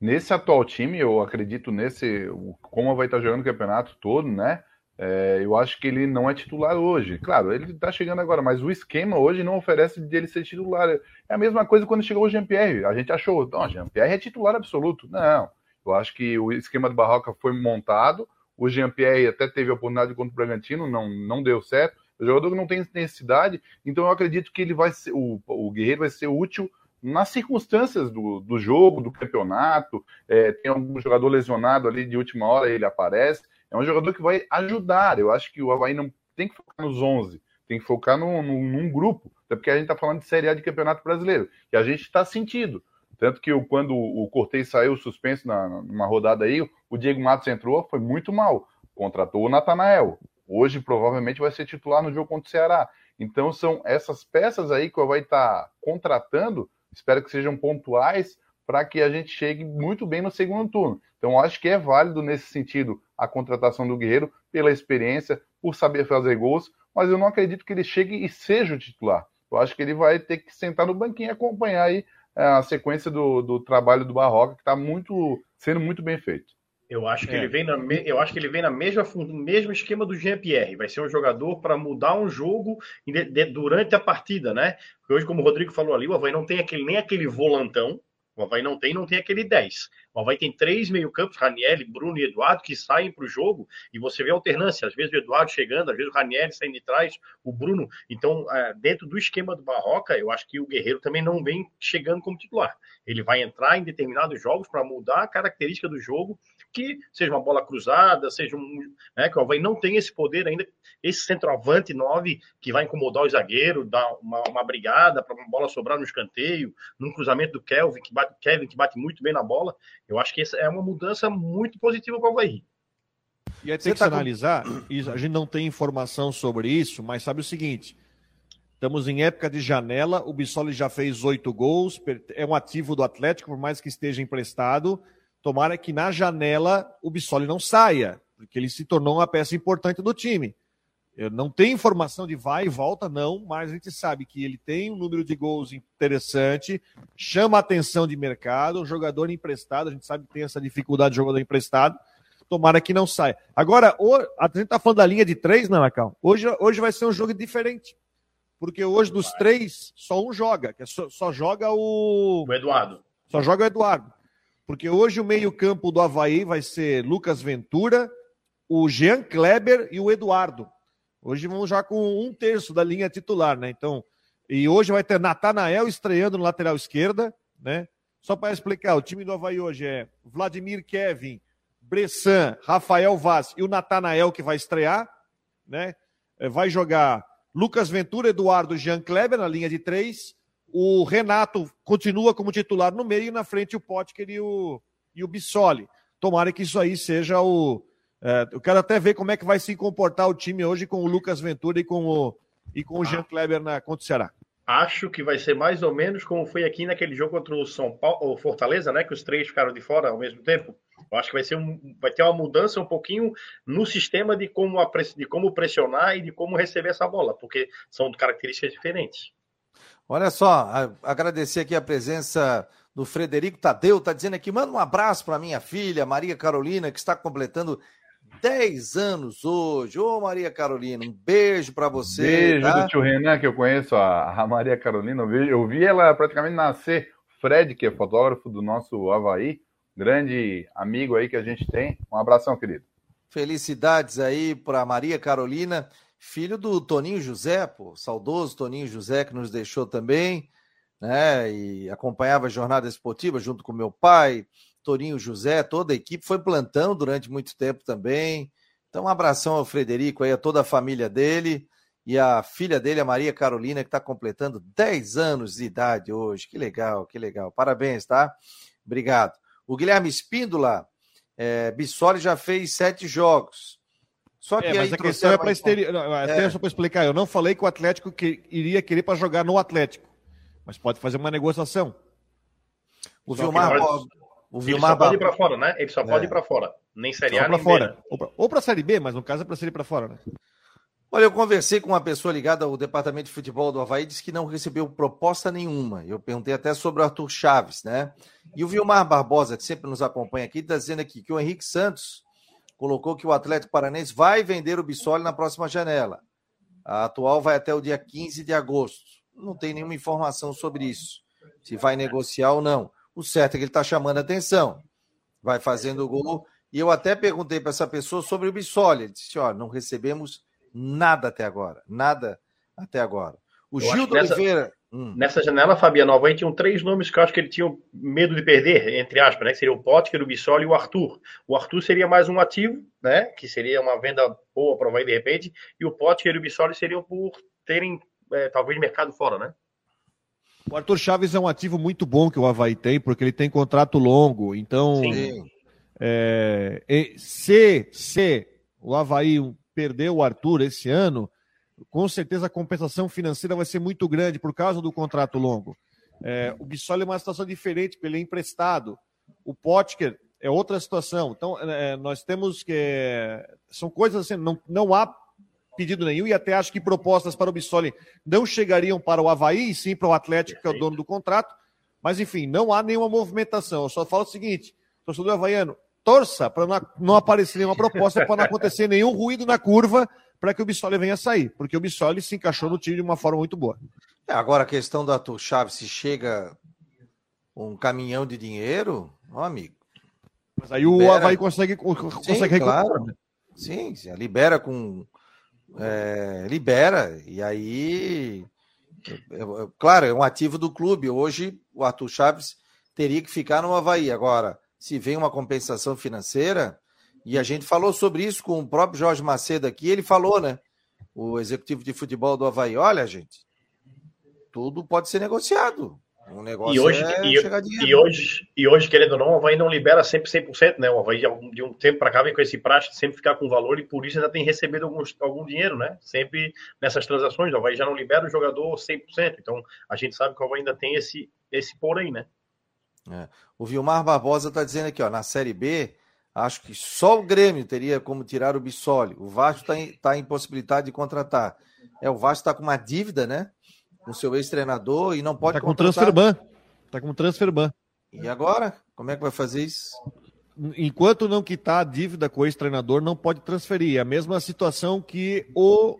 Nesse atual time, eu acredito nesse. Como vai estar jogando o campeonato todo, né? É, eu acho que ele não é titular hoje. Claro, ele está chegando agora, mas o esquema hoje não oferece dele ser titular. É a mesma coisa quando chegou o Jean-Pierre. A gente achou, não, Jean-Pierre é titular absoluto. Não, eu acho que o esquema do Barroca foi montado, o Jean-Pierre até teve a oportunidade contra o Bragantino, não, não deu certo. O jogador que não tem necessidade, então eu acredito que ele vai ser, o, o Guerreiro vai ser útil nas circunstâncias do, do jogo, do campeonato. É, tem algum jogador lesionado ali de última hora, ele aparece. É um jogador que vai ajudar. Eu acho que o Havaí não tem que focar nos 11, tem que focar no, no, num grupo. Até porque a gente está falando de Série A de Campeonato Brasileiro, que a gente está sentindo. Tanto que quando o Cortez saiu suspenso na, numa rodada aí, o Diego Matos entrou, foi muito mal. Contratou o Natanael. Hoje provavelmente vai ser titular no jogo contra o Ceará. Então são essas peças aí que vai estar contratando, espero que sejam pontuais para que a gente chegue muito bem no segundo turno. Então acho que é válido nesse sentido a contratação do Guerreiro pela experiência, por saber fazer gols, mas eu não acredito que ele chegue e seja o titular. Eu acho que ele vai ter que sentar no banquinho e acompanhar aí a sequência do, do trabalho do Barroca, que está muito, sendo muito bem feito. Eu acho que é. ele vem na me... eu acho que ele vem na mesma mesmo esquema do Jean Pierre. Vai ser um jogador para mudar um jogo de, de, durante a partida, né? Porque hoje, como o Rodrigo falou ali, o Havaí não tem aquele, nem aquele volantão. O Havaí não tem, não tem aquele 10. O Havaí tem três meio-campos, Raniel, Bruno e Eduardo, que saem para o jogo e você vê alternância. Às vezes o Eduardo chegando, às vezes o Raniel saindo de trás, o Bruno. Então, é, dentro do esquema do Barroca, eu acho que o Guerreiro também não vem chegando como titular. Ele vai entrar em determinados jogos para mudar a característica do jogo que seja uma bola cruzada, seja um. Né, que o Havaí não tem esse poder ainda, esse centroavante 9 que vai incomodar o zagueiro, dar uma, uma brigada para uma bola sobrar no escanteio, num cruzamento do Kelvin, que bate, Kevin, que bate muito bem na bola. Eu acho que essa é uma mudança muito positiva para o Havaí. E aí tem Você que tá analisar, com... a gente não tem informação sobre isso, mas sabe o seguinte. Estamos em época de janela, o Bissoli já fez oito gols, é um ativo do Atlético, por mais que esteja emprestado. Tomara que na janela o Bissoli não saia, porque ele se tornou uma peça importante do time. Eu não tenho informação de vai e volta, não, mas a gente sabe que ele tem um número de gols interessante, chama a atenção de mercado, um jogador emprestado, a gente sabe que tem essa dificuldade de jogador emprestado. Tomara que não saia. Agora, a gente tá falando da linha de três, não, Macau? Hoje, hoje vai ser um jogo diferente. Porque hoje dos três, só um joga, é só, só joga o. O Eduardo. Só joga o Eduardo. Porque hoje o meio-campo do Havaí vai ser Lucas Ventura, o Jean Kleber e o Eduardo. Hoje vamos já com um terço da linha titular, né? Então, e hoje vai ter Natanael estreando no lateral esquerda, né? Só para explicar, o time do Havaí hoje é Vladimir Kevin, Bressan, Rafael Vaz e o Natanael que vai estrear, né? É, vai jogar Lucas Ventura, Eduardo, Jean Kleber na linha de três, o Renato continua como titular no meio e na frente o Potker e o, e o Bissoli. Tomara que isso aí seja o. É, eu quero até ver como é que vai se comportar o time hoje com o Lucas Ventura e com o, e com o Jean Kleber na, contra o Ceará. Acho que vai ser mais ou menos como foi aqui naquele jogo contra o São Paulo, o Fortaleza, né? Que os três ficaram de fora ao mesmo tempo. Eu acho que vai ser um, vai ter uma mudança um pouquinho no sistema de como, de como pressionar e de como receber essa bola, porque são características diferentes. Olha só, agradecer aqui a presença do Frederico Tadeu, está dizendo aqui, manda um abraço para minha filha, Maria Carolina, que está completando 10 anos hoje. Ô, Maria Carolina, um beijo para você. Beijo tá? do tio Renan, que eu conheço, a, a Maria Carolina. Eu vi, eu vi, ela praticamente nascer. Fred, que é fotógrafo do nosso Havaí, grande amigo aí que a gente tem. Um abração, querido. Felicidades aí para Maria Carolina filho do Toninho José, pô, saudoso Toninho José, que nos deixou também, né? E acompanhava a jornada esportiva junto com meu pai, Toninho José, toda a equipe, foi plantão durante muito tempo também. Então, um abração ao Frederico aí, a toda a família dele e a filha dele, a Maria Carolina, que está completando 10 anos de idade hoje. Que legal, que legal. Parabéns, tá? Obrigado. O Guilherme Espíndola, é, Bissoli já fez sete jogos. Só que é, mas a questão é para exterior. Até é. só para explicar, eu não falei que o Atlético que, iria querer para jogar no Atlético, mas pode fazer uma negociação. O Vilmar, pode, o Vilmar ele só pode ir para fora, né? Ele só é. pode ir para fora, nem Série A, nem fora. B. Ou para Série B, mas no caso é para ser para fora, né? Olha, eu conversei com uma pessoa ligada ao departamento de futebol do Havaí, disse que não recebeu proposta nenhuma. Eu perguntei até sobre o Arthur Chaves, né? E o Vilmar Barbosa, que sempre nos acompanha aqui, está dizendo aqui que o Henrique Santos colocou que o Atlético Paranense vai vender o Bissoli na próxima janela. A atual vai até o dia 15 de agosto. Não tem nenhuma informação sobre isso, se vai negociar ou não. O certo é que ele está chamando atenção, vai fazendo o gol. E eu até perguntei para essa pessoa sobre o Bissoli. Ele disse: olha, não recebemos nada até agora, nada até agora. O Gil Oliveira. Hum. Nessa janela, Fabiano Alvain tinham três nomes que eu acho que ele tinha medo de perder, entre aspas, né? Que seria o Potker, o Bissoli e o Arthur. O Arthur seria mais um ativo, né? Que seria uma venda boa para o Havaí de repente. E o Potker e o Bissoli seriam por terem, é, talvez, mercado fora, né? O Arthur Chaves é um ativo muito bom que o Havaí tem, porque ele tem contrato longo. Então, é, se, se o Havaí perder o Arthur esse ano, com certeza a compensação financeira vai ser muito grande por causa do contrato longo. É, o Bissoli é uma situação diferente, porque ele é emprestado. O Potker é outra situação. Então, é, nós temos que. São coisas assim, não, não há pedido nenhum, e até acho que propostas para o Bissoli não chegariam para o Havaí, sim para o Atlético, que é o dono do contrato. Mas, enfim, não há nenhuma movimentação. Eu só falo o seguinte: torcedor havaiano, torça para não aparecer nenhuma proposta, para não acontecer nenhum ruído na curva para que o Bissoli venha sair, porque o Bissoli se encaixou no time de uma forma muito boa. É, agora a questão da Arthur Chaves, se chega um caminhão de dinheiro, ó, amigo. Mas aí o libera... Havaí consegue, consegue Sim, claro. Sim, sim, libera com. É, libera, e aí. Claro, é um ativo do clube. Hoje o Arthur Chaves teria que ficar no Havaí. Agora, se vem uma compensação financeira, e a gente falou sobre isso com o próprio Jorge Macedo aqui, ele falou, né? O executivo de futebol do Havaí, olha, gente, tudo pode ser negociado. Um negócio e hoje, é e, chegar dinheiro. E hoje, e hoje, querendo ou não, o Havaí não libera sempre 100%, né? O Havaí de um tempo para cá vem com esse praxe de sempre ficar com valor e por isso ainda tem recebido alguns, algum dinheiro, né? Sempre nessas transações, o Havaí já não libera o jogador 100%. Então, a gente sabe que o Havaí ainda tem esse, esse porém, né? É. O Vilmar Barbosa está dizendo aqui, ó, na Série B, acho que só o Grêmio teria como tirar o Bissoli. O Vasco está em, tá impossibilidade de contratar. É, o Vasco está com uma dívida, né? Com seu ex-treinador e não pode. Está com transfer ban. Está com transfer ban. E agora? Como é que vai fazer isso? Enquanto não quitar a dívida com o ex-treinador, não pode transferir. É a mesma situação que o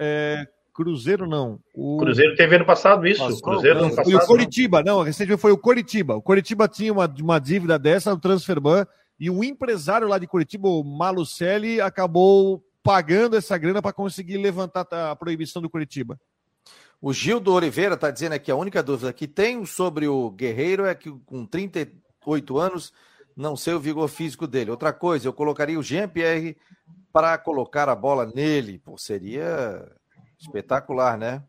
é, Cruzeiro não. O Cruzeiro teve ano passado isso. Passou, Cruzeiro ano passado. E o Coritiba, não. não, recentemente foi o Coritiba. O Coritiba tinha uma, uma dívida dessa, o Transferban, e o empresário lá de Curitiba, o Malucelli, acabou pagando essa grana para conseguir levantar a proibição do Curitiba. O Gildo Oliveira está dizendo aqui: a única dúvida que tenho sobre o Guerreiro é que com 38 anos não sei o vigor físico dele. Outra coisa, eu colocaria o Jean-Pierre para colocar a bola nele. Pô, seria espetacular, né?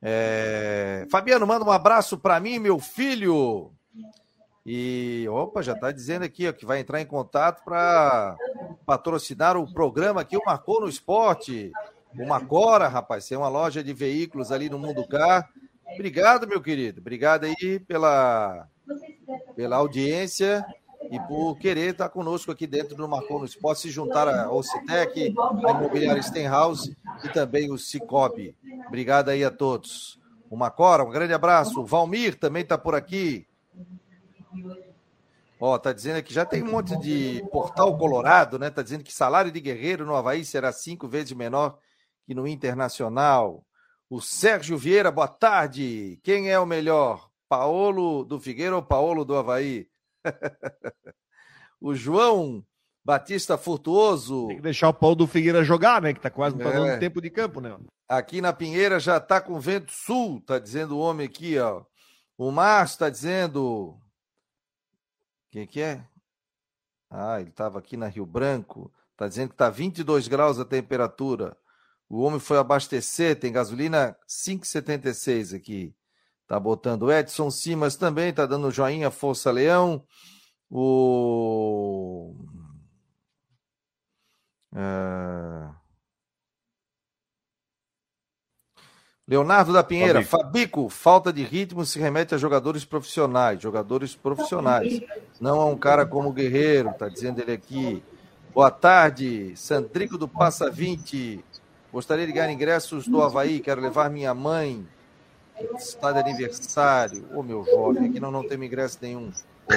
É... Fabiano, manda um abraço para mim, meu filho. E, opa, já está dizendo aqui ó, que vai entrar em contato para patrocinar o programa aqui, o Marcou no Esporte. O Macora, rapaz, tem uma loja de veículos ali no Mundo Car. Obrigado, meu querido. Obrigado aí pela, pela audiência e por querer estar conosco aqui dentro do Marcou no Esporte, se juntar a Ocitec, a Imobiliária Stenhouse e também o Cicobi. Obrigado aí a todos. O Macora, um grande abraço. Valmir também está por aqui. Ó, tá dizendo que já tem um monte de portal colorado, né? Tá dizendo que salário de guerreiro no Havaí será cinco vezes menor que no Internacional. O Sérgio Vieira, boa tarde. Quem é o melhor? Paolo do Figueira ou Paolo do Havaí? [LAUGHS] o João Batista Furtuoso. Tem que deixar o Paulo do Figueira jogar, né? Que tá quase pagando é. tempo de campo, né? Aqui na Pinheira já tá com vento sul, tá dizendo o homem aqui, ó. O Márcio está dizendo. Quem que é? Ah, ele estava aqui na Rio Branco. Está dizendo que está 22 graus a temperatura. O homem foi abastecer, tem gasolina 5,76 aqui. Tá botando Edson Simas também, tá dando joinha, Força Leão. O. Uh... Leonardo da Pinheira, Fabico. Fabico, falta de ritmo se remete a jogadores profissionais, jogadores profissionais. Não a um cara como o Guerreiro, tá dizendo ele aqui. Boa tarde, Sandrico do Passa 20. Gostaria de ganhar ingressos do Havaí, quero levar minha mãe. Está de aniversário. Ô, meu jovem, aqui não, não temos ingresso nenhum.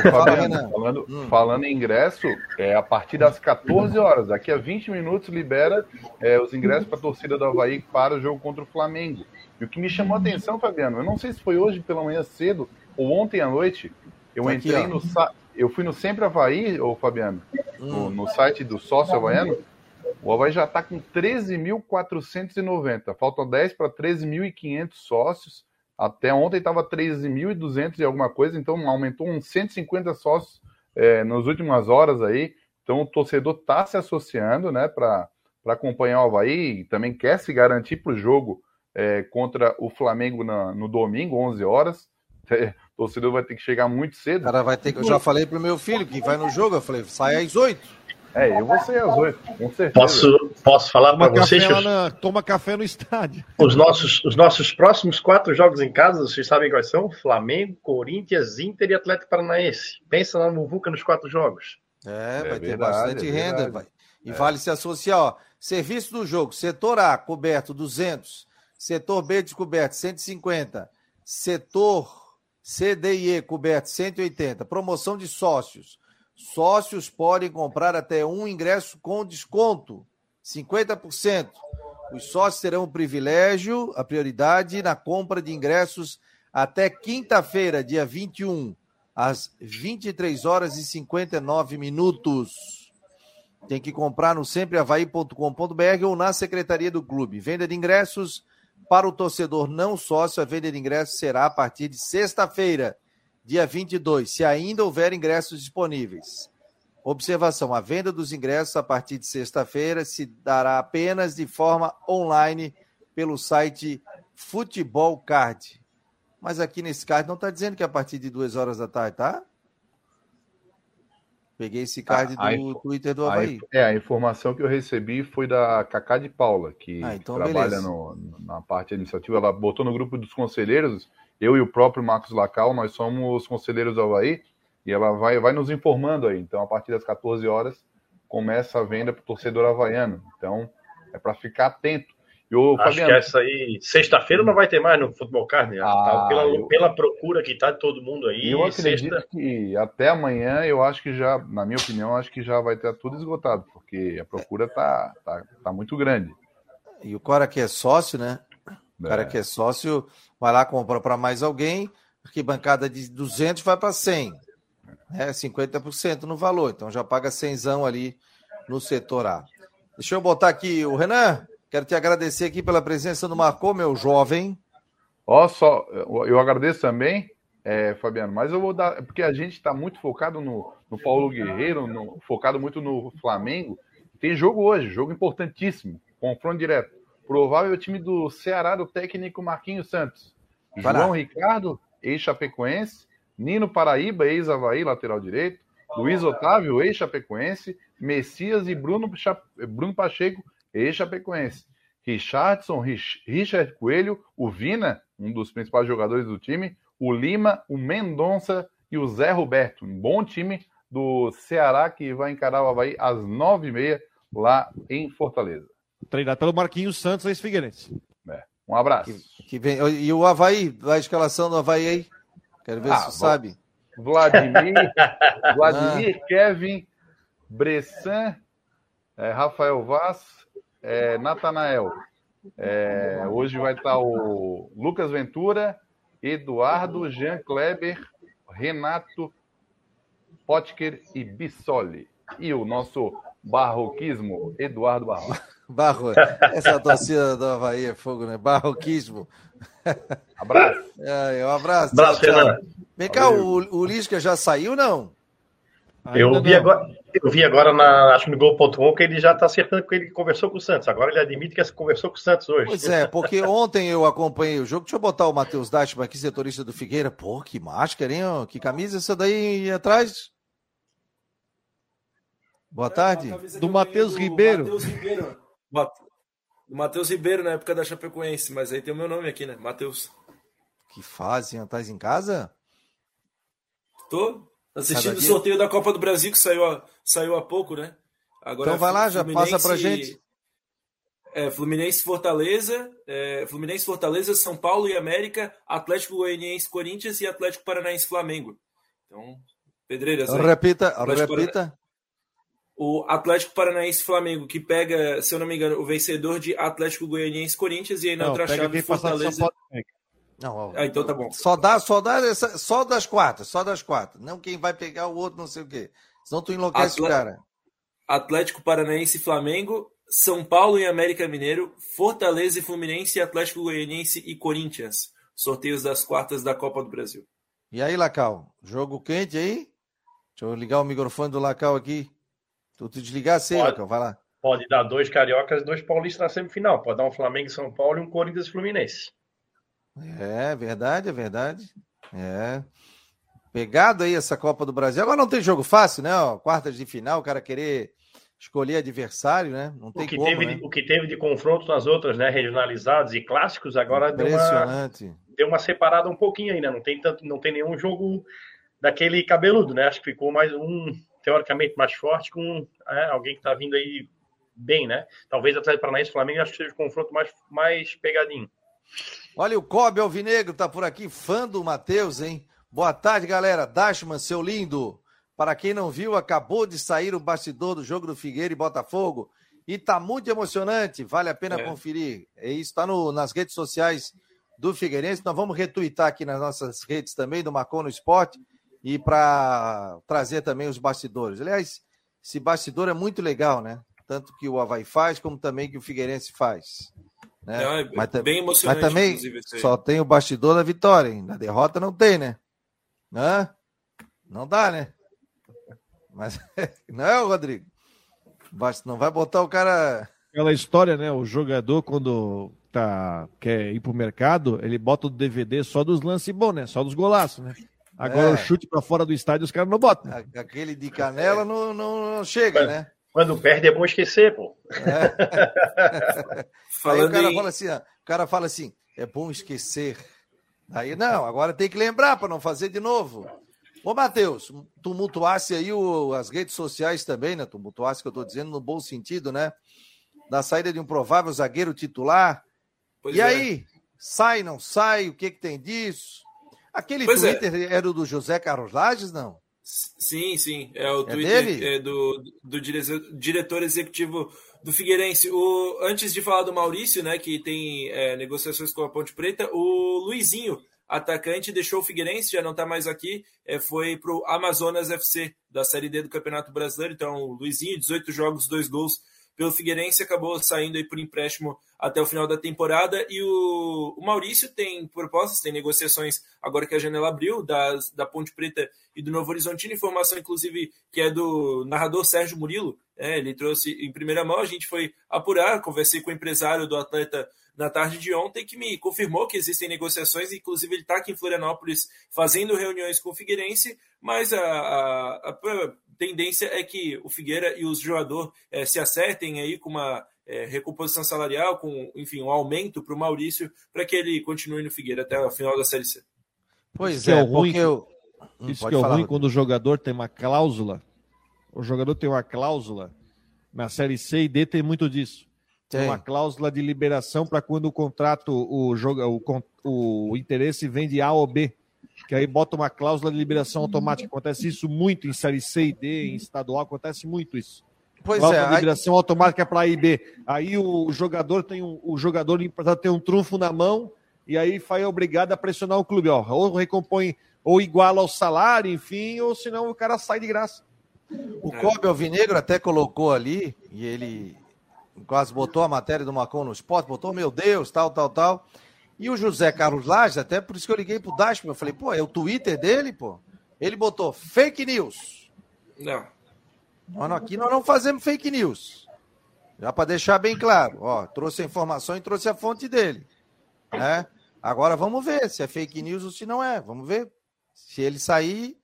Fabiano, falando, hum. falando em ingresso, é a partir das 14 horas, daqui a 20 minutos, libera é, os ingressos para a torcida do Havaí para o jogo contra o Flamengo. E o que me chamou a atenção, Fabiano, eu não sei se foi hoje pela manhã cedo ou ontem à noite, eu entrei no eu fui no Sempre Havaí, ô Fabiano, hum. no, no, site do sócio havaiano, o Havaí já está com 13.490, faltam 10 para 13.500 sócios, até ontem estava 13.200 e alguma coisa, então aumentou uns 150 sócios é, nas últimas horas aí, então o torcedor está se associando, né, para acompanhar o Havaí, também quer se garantir para o jogo é, contra o Flamengo na, no domingo, 11 horas. É, o torcedor vai ter que chegar muito cedo. Cara, vai ter que. Eu já falei pro meu filho que vai no jogo, eu falei, sai às 8. É, eu vou sair às 8, com certeza. Posso, posso falar para vocês? Na, toma café no estádio. Os nossos, os nossos próximos quatro jogos em casa, vocês sabem quais são? Flamengo, Corinthians, Inter e Atlético Paranaense. Pensa na Muvuca nos quatro jogos. É, é vai verdade, ter bastante é renda. Vai. E é. vale se associar, ó. Serviço do jogo, setor A, coberto 200. Setor B descoberto, 150. Setor CDIE coberto 180. Promoção de sócios. Sócios podem comprar até um ingresso com desconto, 50%. Os sócios terão o privilégio, a prioridade na compra de ingressos até quinta-feira, dia 21, às 23 horas e 59 minutos. Tem que comprar no sempreavaí.com.br ou na secretaria do clube. Venda de ingressos para o torcedor não sócio, a venda de ingressos será a partir de sexta-feira, dia 22, se ainda houver ingressos disponíveis. Observação: a venda dos ingressos a partir de sexta-feira se dará apenas de forma online pelo site Futebol Card. Mas aqui nesse card não está dizendo que é a partir de duas horas da tarde, tá? Peguei esse card a, do Twitter do Havaí. A, é, a informação que eu recebi foi da Cacá de Paula, que Ah, então trabalha no, na parte administrativa. Ela botou no grupo dos conselheiros, eu e o próprio Marcos Lacal, nós somos conselheiros do Havaí, e ela vai, vai nos informando aí. Então, a partir das 14 horas, começa a venda para o torcedor havaiano. Então, é para ficar atento. E o Acho Fabiano, que essa aí, sexta-feira não vai ter mais no Futebol Carne. Ah, tá pela, eu- pela procura que tá de todo mundo aí. eu acredito sexta, que até amanhã, eu acho que já, na minha opinião, acho que já vai ter tudo esgotado, porque a procura tá, tá, tá muito grande. E o cara que é sócio, né? O cara É. que é sócio vai lá compra para mais alguém, porque bancada de 200 vai para 100. É 50% no valor, então já paga 100 ali no setor A. Deixa eu botar aqui o Renan. Quero te agradecer aqui pela presença do Marcou, meu jovem. Ó, só, eu agradeço também, é, Fabiano, mas eu vou dar, porque a gente está muito focado no, no Paulo Guerreiro, no- focado muito no Flamengo. Tem jogo hoje, jogo importantíssimo, confronto direto. Provável time do Ceará, do técnico Marquinhos Santos. Vai lá. João Ricardo, ex-chapecoense. Nino Paraíba, ex-Havaí, lateral direito. Luiz Otávio, ex-chapecoense. Messias e Bruno, Bruno Pacheco, ex-chapecoense. Richardson, Rich- Richard Coelho, o Vina, um dos principais jogadores do time, o Lima, o Mendonça e o Zé Roberto. Um bom time do Ceará que vai encarar o Havaí às nove e meia lá em Fortaleza. Treinado pelo Marquinhos Santos, ex-Figueirense. Um abraço. Que, que vem, e o Havaí, a escalação do Havaí aí? Quero ver Ah, se tu vou- sabe. Vladimir, [LAUGHS] Vladimir, Kevin, Bressan, é, Rafael Vaz, é, Natanael. É, hoje vai estar o Lucas Ventura, Eduardo, Jean Kleber, Renato, Potker e Bissoli. E o nosso barroquismo, Eduardo Barroco. [LAUGHS] Barro, essa torcida do Havaí é fogo, né? Barroquismo. [LAUGHS] Abraço. É, um abraço. Abraço, tchau, tchau. Renan. Vem cá, o, o Lisca já saiu, não? Eu Ainda vi, não. agora, eu vi agora na, acho que no Gol.com que ele já está acertando que ele conversou com o Santos. Agora ele admite que conversou com o Santos hoje. Pois é, porque ontem eu acompanhei o jogo. Deixa eu botar o Matheus Dachmann aqui, setorista do Figueira. Pô, que máscara, hein? Que camisa essa daí atrás? Boa tarde. É, camisa Do Matheus Ribeiro. Matheus Ribeiro. Do Matheus Ribeiro, na época da Chapecoense, mas aí tem o meu nome aqui, né? Matheus. Que fase, hein? Estás em casa? Tô assistindo o sorteio da Copa do Brasil que saiu, há- saiu há pouco, né? Agora Então vai lá, já Fluminense- passa pra gente. É, Fluminense Fortaleza, é, Fluminense Fortaleza, São Paulo e América, Atlético Goianiense Corinthians e Atlético Paranaense Flamengo. Então, pedreiras aí. Repita, Atlético repita. o Atlético Paranaense Flamengo, que pega, se eu não me engano, o vencedor de Atlético Goianiense Corinthians e aí na Não, outra chave de São Fortaleza. Paulo. Não, ó, Ah, então tá bom. Só dá, só dá essa, só das quartas, só das quartas. Não quem vai pegar o outro, não sei o quê. Senão tu enlouquece o cara. Atlético Paranaense e Flamengo, São Paulo e América Mineiro, Fortaleza e Fluminense, Atlético Goianiense e Corinthians. Sorteios das quartas da Copa do Brasil. E aí, Lacal? Jogo quente aí? Deixa eu ligar o microfone do Lacal aqui. Tu te desligar, sei. Lacal, vai lá. Pode dar dois cariocas e dois paulistas na semifinal. Pode dar um Flamengo e São Paulo e um Corinthians e Fluminense. É verdade, é verdade. É. Pegado aí essa Copa do Brasil. Agora não tem jogo fácil, né? ó, quartas de final, o cara querer escolher adversário, né? Não tem O que, como, teve né? de, o que teve de confronto nas outras, né? Regionalizados e clássicos, agora deu uma, deu uma separada um pouquinho aí, né? Não tem, tanto, não tem nenhum jogo daquele cabeludo, né? Acho que ficou mais um, teoricamente, mais forte com é, alguém que tá vindo aí bem, né? Talvez Atlético Paranaense e Flamengo acho que seja o confronto mais, mais pegadinho. Olha, o Kobe Alvinegro tá por aqui, fã do Matheus, hein? Boa tarde, galera. Dashman, seu lindo. Para quem não viu, acabou de sair o bastidor do jogo do Figueira e Botafogo. E tá muito emocionante, vale a pena é. conferir. É isso, está nas redes sociais do Figueirense. Nós vamos retweetar aqui nas nossas redes também, do Marcon no Esporte, e para trazer também os bastidores. Aliás, esse bastidor é muito legal, né? Tanto que o Havaí faz, como também que o Figueirense faz. Né? Não, é mas, bem emocionante. Mas também só tem o bastidor da vitória, hein? Na derrota não tem, né? Hã? Não dá, né? Mas [LAUGHS] não é, Rodrigo? Não vai botar o cara. Aquela história, né? O jogador, quando tá, quer ir pro mercado, ele bota o DVD só dos lances bons, né? Só dos golaços, né? Agora é. o chute para fora do estádio os caras não botam. Aquele de canela não, não, não chega, né? Quando perde é bom esquecer, pô. É. [LAUGHS] Aí o cara em... fala assim, ó, o cara fala assim, é bom esquecer. Aí não, agora tem que lembrar para não fazer de novo. Ô, Matheus, tumultuasse aí o, as redes sociais também, né? Tumultuasse que eu estou dizendo no bom sentido, né? Da saída de um provável zagueiro titular. Pois e é. aí, sai, não sai? O que, que tem disso? Aquele pois é. Twitter é. era o do José Carlos Lages, não? Sim, sim. É o é Twitter dele? É do, do diretor executivo do Figueirense. O, antes de falar do Maurício, né, que tem é, negociações com a Ponte Preta, o Luizinho, atacante, deixou o Figueirense, já não está mais aqui, é, foi para o Amazonas FC, da Série D do Campeonato Brasileiro. Então, o Luizinho, 18 jogos, 2 gols pelo Figueirense, acabou saindo aí por empréstimo até o final da temporada. E o, o Maurício tem propostas, tem negociações agora que a janela abriu, das, da Ponte Preta e do Novo Horizontino. Informação, inclusive, que é do narrador Sérgio Murilo. É, ele trouxe em primeira mão, a gente foi apurar, conversei com o empresário do atleta na tarde de ontem, que me confirmou que existem negociações, inclusive ele está aqui em Florianópolis fazendo reuniões com o Figueirense, mas a, a, a tendência é que o Figueira e o jogador é, se acertem aí com uma é, recomposição salarial, com enfim, um aumento para o Maurício, para que ele continue no Figueira até o final da Série C. Pois é, é ruim, eu... Hum, isso que é falar, ruim quando o jogador tem uma cláusula, o jogador tem uma cláusula, na Série C e D tem muito disso. Tem uma cláusula de liberação para quando o contrato, o, jogo, o, o interesse vem de A ou B que aí bota uma cláusula de liberação automática. Acontece isso muito em Série C e D, em estadual, acontece muito isso. Pois cláusula é. De liberação aí... automática para A e B. Aí o jogador tem um, o jogador tem um trunfo na mão e aí foi obrigado a pressionar o clube, ó, ou recompõe ou iguala ao salário, enfim, ou senão o cara sai de graça. O Kobe Alvinegro até colocou ali, e ele quase botou a matéria do Macon no esporte, botou, meu Deus, tal, tal, tal. E o José Carlos Lages, até por isso que eu liguei pro Dashman, eu falei, pô, é o Twitter dele, pô. Ele botou fake news. Não. Mano, aqui nós não fazemos fake news. Já para deixar bem claro, ó, trouxe a informação e trouxe a fonte dele, né? Agora vamos ver se é fake news ou se não é. Vamos ver. Se ele sair,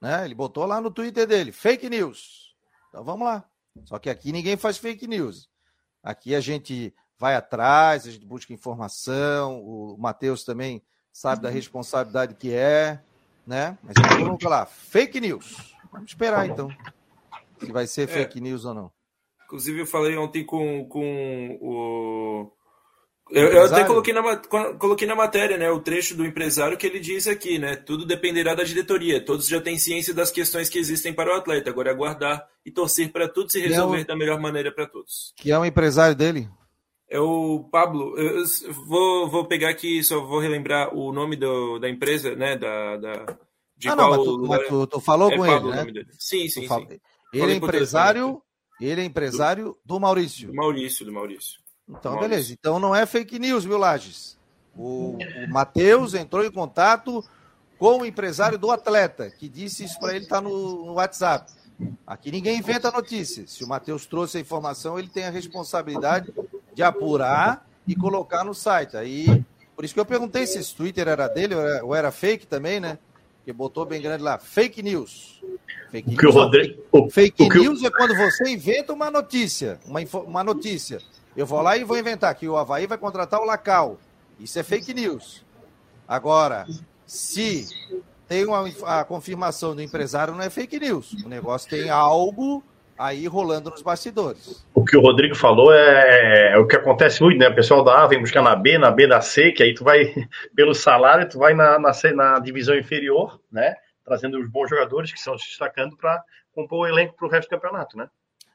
né? Ele botou lá no Twitter dele, fake news. Então vamos lá. Só que aqui ninguém faz fake news. Aqui a gente vai atrás, a gente busca informação, o Matheus também sabe da responsabilidade que é, né? Mas vamos falar, fake news. Vamos esperar então, se vai ser é. fake news ou não. Inclusive, eu falei ontem com, com o. Eu, eu, até coloquei na, coloquei na matéria, né, o trecho do empresário que ele diz aqui, né? Tudo dependerá da diretoria. Todos já têm ciência das questões que existem para o atleta. Agora é aguardar e torcer para tudo se resolver é o... da melhor maneira para todos. Que é o empresário dele? É o Pablo. Eu vou, vou pegar aqui, só vou relembrar o nome do, da empresa, né? Da, da, de ah, não, mas tu, mas tu, tu falou é com Pablo, ele, né? Sim, sim, sim. Ele é empresário, ele é empresário do, do Maurício. Do Maurício, do Maurício. Então, do beleza. Então não é fake news, viu, Lages? O, o Matheus entrou em contato com o empresário do atleta, que disse isso para ele estar tá no, no WhatsApp. Aqui ninguém inventa notícia. Se o Matheus trouxe a informação, ele tem a responsabilidade de apurar e colocar no site. Aí, por isso que eu perguntei se esse Twitter era dele ou era, ou era fake também, né? Que botou bem grande lá, fake news. Fake news, Rodrigo, o, fake o news é quando você inventa uma notícia, uma, uma notícia. Eu vou lá e vou inventar que o Havaí vai contratar o Lacal. Isso é fake news. Agora, se tem uma, a confirmação do empresário, não é fake news. O negócio tem algo aí rolando nos bastidores. O que o Rodrigo falou é, é o que acontece muito, né? O pessoal da A vem buscar na B, na B da C, que aí tu vai, [LAUGHS] pelo salário, tu vai na, na, C, na divisão inferior, né? Trazendo os bons jogadores que estão se destacando para compor o elenco para o resto do campeonato, né?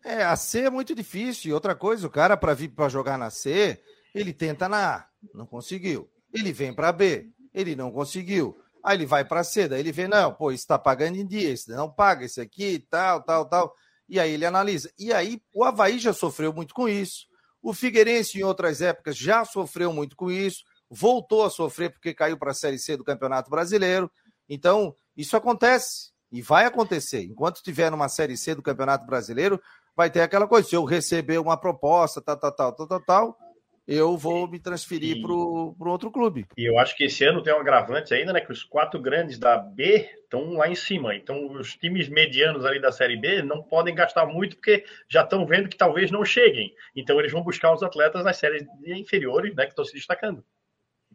É, a C é muito difícil. E outra coisa, o cara, para vir para jogar na C, ele tenta na A, não conseguiu. Ele vem para B, ele não conseguiu. Aí ele vai para C, daí ele vê, não, pô, isso está pagando em dia, isso não paga, esse aqui, tal, tal, tal. E aí ele analisa. E aí o Havaí já sofreu muito com isso. O Figueirense, em outras épocas, já sofreu muito com isso. Voltou a sofrer porque caiu para a Série C do Campeonato Brasileiro. Então, isso acontece e vai acontecer. Enquanto estiver numa Série C do Campeonato Brasileiro, vai ter aquela coisa. Se eu receber uma proposta, tal, tal, tal, tal, tal, tal eu vou me transferir para um outro clube. E eu acho que esse ano tem um agravante ainda, né? Que os quatro grandes da B estão lá em cima. Então, os times medianos ali da Série B não podem gastar muito, porque já estão vendo que talvez não cheguem. Então, eles vão buscar os atletas nas séries inferiores, né? Que estão se destacando.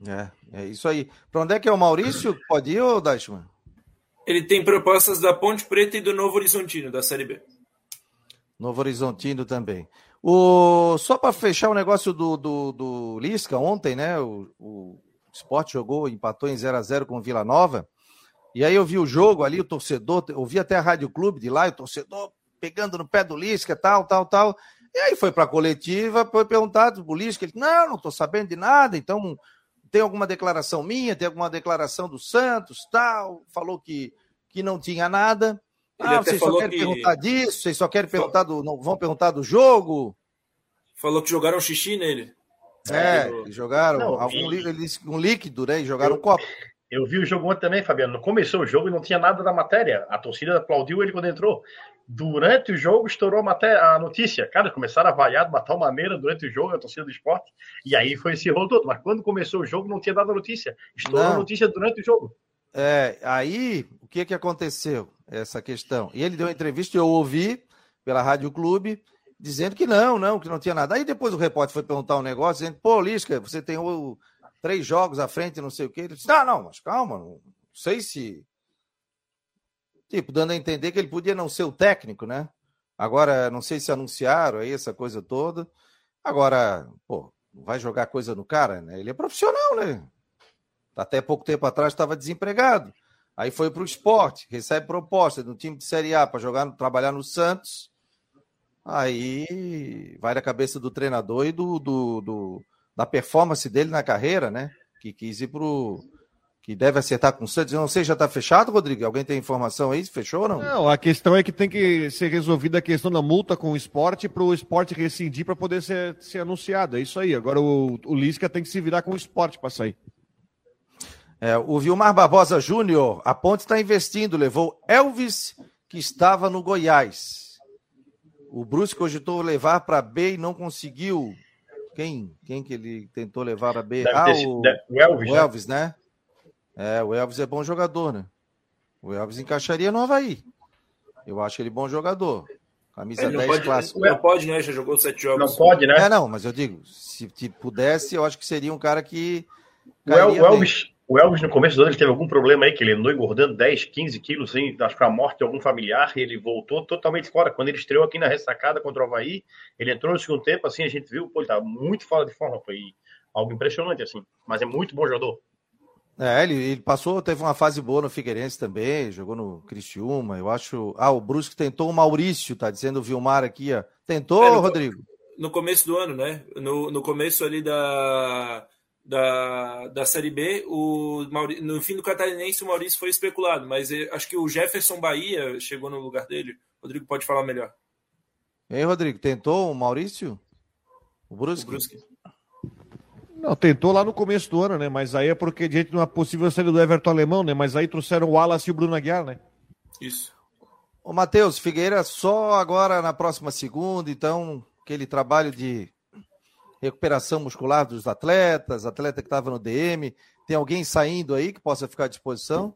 É, é isso aí. Para onde é que é o Maurício? Pode ir, ô Dashman? Ele tem propostas da Ponte Preta e do Novo Horizontino, da Série B. Novo Horizontino também. O, só para fechar o negócio do, do, do Lisca, ontem, né? O, o Sport jogou, empatou em 0 a 0 com o Vila Nova. E aí eu vi o jogo ali, o torcedor, eu vi até a Rádio Clube de lá, o torcedor pegando no pé do Lisca, tal, tal, tal. E aí foi para a coletiva, foi perguntado pro Lisca, ele não, não estou sabendo de nada, então tem alguma declaração minha, tem alguma declaração do Santos, tal, falou que, que não tinha nada. Ele ah, vocês só querem que... perguntar disso? Vocês só querem perguntar do. Não vão perguntar do jogo? Falou que jogaram xixi nele. É, é jogaram não, algum e... um líquido, né? E jogaram eu, um copo. Eu vi o jogo ontem também, Fabiano. Começou o jogo e não tinha nada da matéria. A torcida aplaudiu ele quando entrou. Durante o jogo estourou a, matéria, a notícia. Cara, começaram a vaiar de uma tal maneira durante o jogo, a torcida do esporte. E aí foi esse rolo todo. Mas quando começou o jogo, não tinha dado a notícia. Estourou não. a notícia durante o jogo. É, aí o que que aconteceu? Essa questão. E ele deu uma entrevista, eu ouvi pela Rádio Clube, dizendo que não, não, que não tinha nada. Aí depois o repórter foi perguntar um negócio, dizendo, pô, Lisca, você tem o, três jogos à frente, não sei o quê. Ele disse, não, não, mas calma, não sei se. Tipo, dando a entender que ele podia não ser o técnico, né? Agora, não sei se anunciaram aí essa coisa toda. Agora, pô, vai jogar coisa no cara, né? Ele é profissional, né? Até pouco tempo atrás estava desempregado. Aí foi para o esporte, recebe proposta do time de Série A para jogar, trabalhar no Santos. Aí vai da cabeça do treinador e do, do, do da performance dele na carreira, né? Que quis ir pro. Que deve acertar com o Santos. Eu não sei, já está fechado, Rodrigo? Alguém tem informação aí? Fechou ou não? Não, a questão é que tem que ser resolvida a questão da multa com o esporte para o esporte rescindir para poder ser, ser anunciado. É isso aí. Agora o, o Lisca tem que se virar com o esporte para sair. É, o Vilmar Barbosa Júnior, a Ponte está investindo, levou Elvis, que estava no Goiás. O Brusque cogitou levar para B e não conseguiu. Quem? Quem que ele tentou levar a B? Deve ah, o, o, Elvis, o né? Elvis né? né? É, o Elvis é bom jogador, né? O Elvis encaixaria no Havaí. Eu acho ele bom jogador. Camisa ele 10 pode, clássico. Não pode, né? Já jogou sete jogos. Não pode, né? É, não, mas eu digo, se, se pudesse, eu acho que seria um cara que. O, El, o Elvis, o Elvis, no começo do ano, ele teve algum problema aí, que ele andou engordando 10, 15 quilos, assim, acho que a morte de algum familiar, e ele voltou totalmente fora. Quando ele estreou aqui na ressacada contra o Havaí, ele entrou no segundo tempo, assim, a gente viu, pô, ele tá muito fora de forma, foi algo impressionante, assim. Mas é muito bom jogador. É, ele, ele, passou, teve uma fase boa no Figueirense também, jogou no Cristiúma, eu acho. Ah, o Brusque tentou o Maurício, tá dizendo o Vilmar aqui, ó. Tentou, é, no, Rodrigo? No começo do ano, né? No, no começo ali da da, da Série B, o Mauri, no fim do Catarinense o Maurício foi especulado, mas eu, acho que o Jefferson Bahia chegou no lugar dele. Rodrigo pode falar melhor. Ei, Rodrigo, tentou o Maurício? O Brusque? O Brusque. Não, tentou lá no começo do ano, né? Mas aí é porque diante de uma possível saída do Everton Alemão, né? Mas aí trouxeram o Wallace e o Bruno Aguiar, né? Isso. Ô, Matheus, Figueira só agora na próxima segunda, então, aquele trabalho de recuperação muscular dos atletas, atleta que estava no DM. Tem alguém saindo aí que possa ficar à disposição?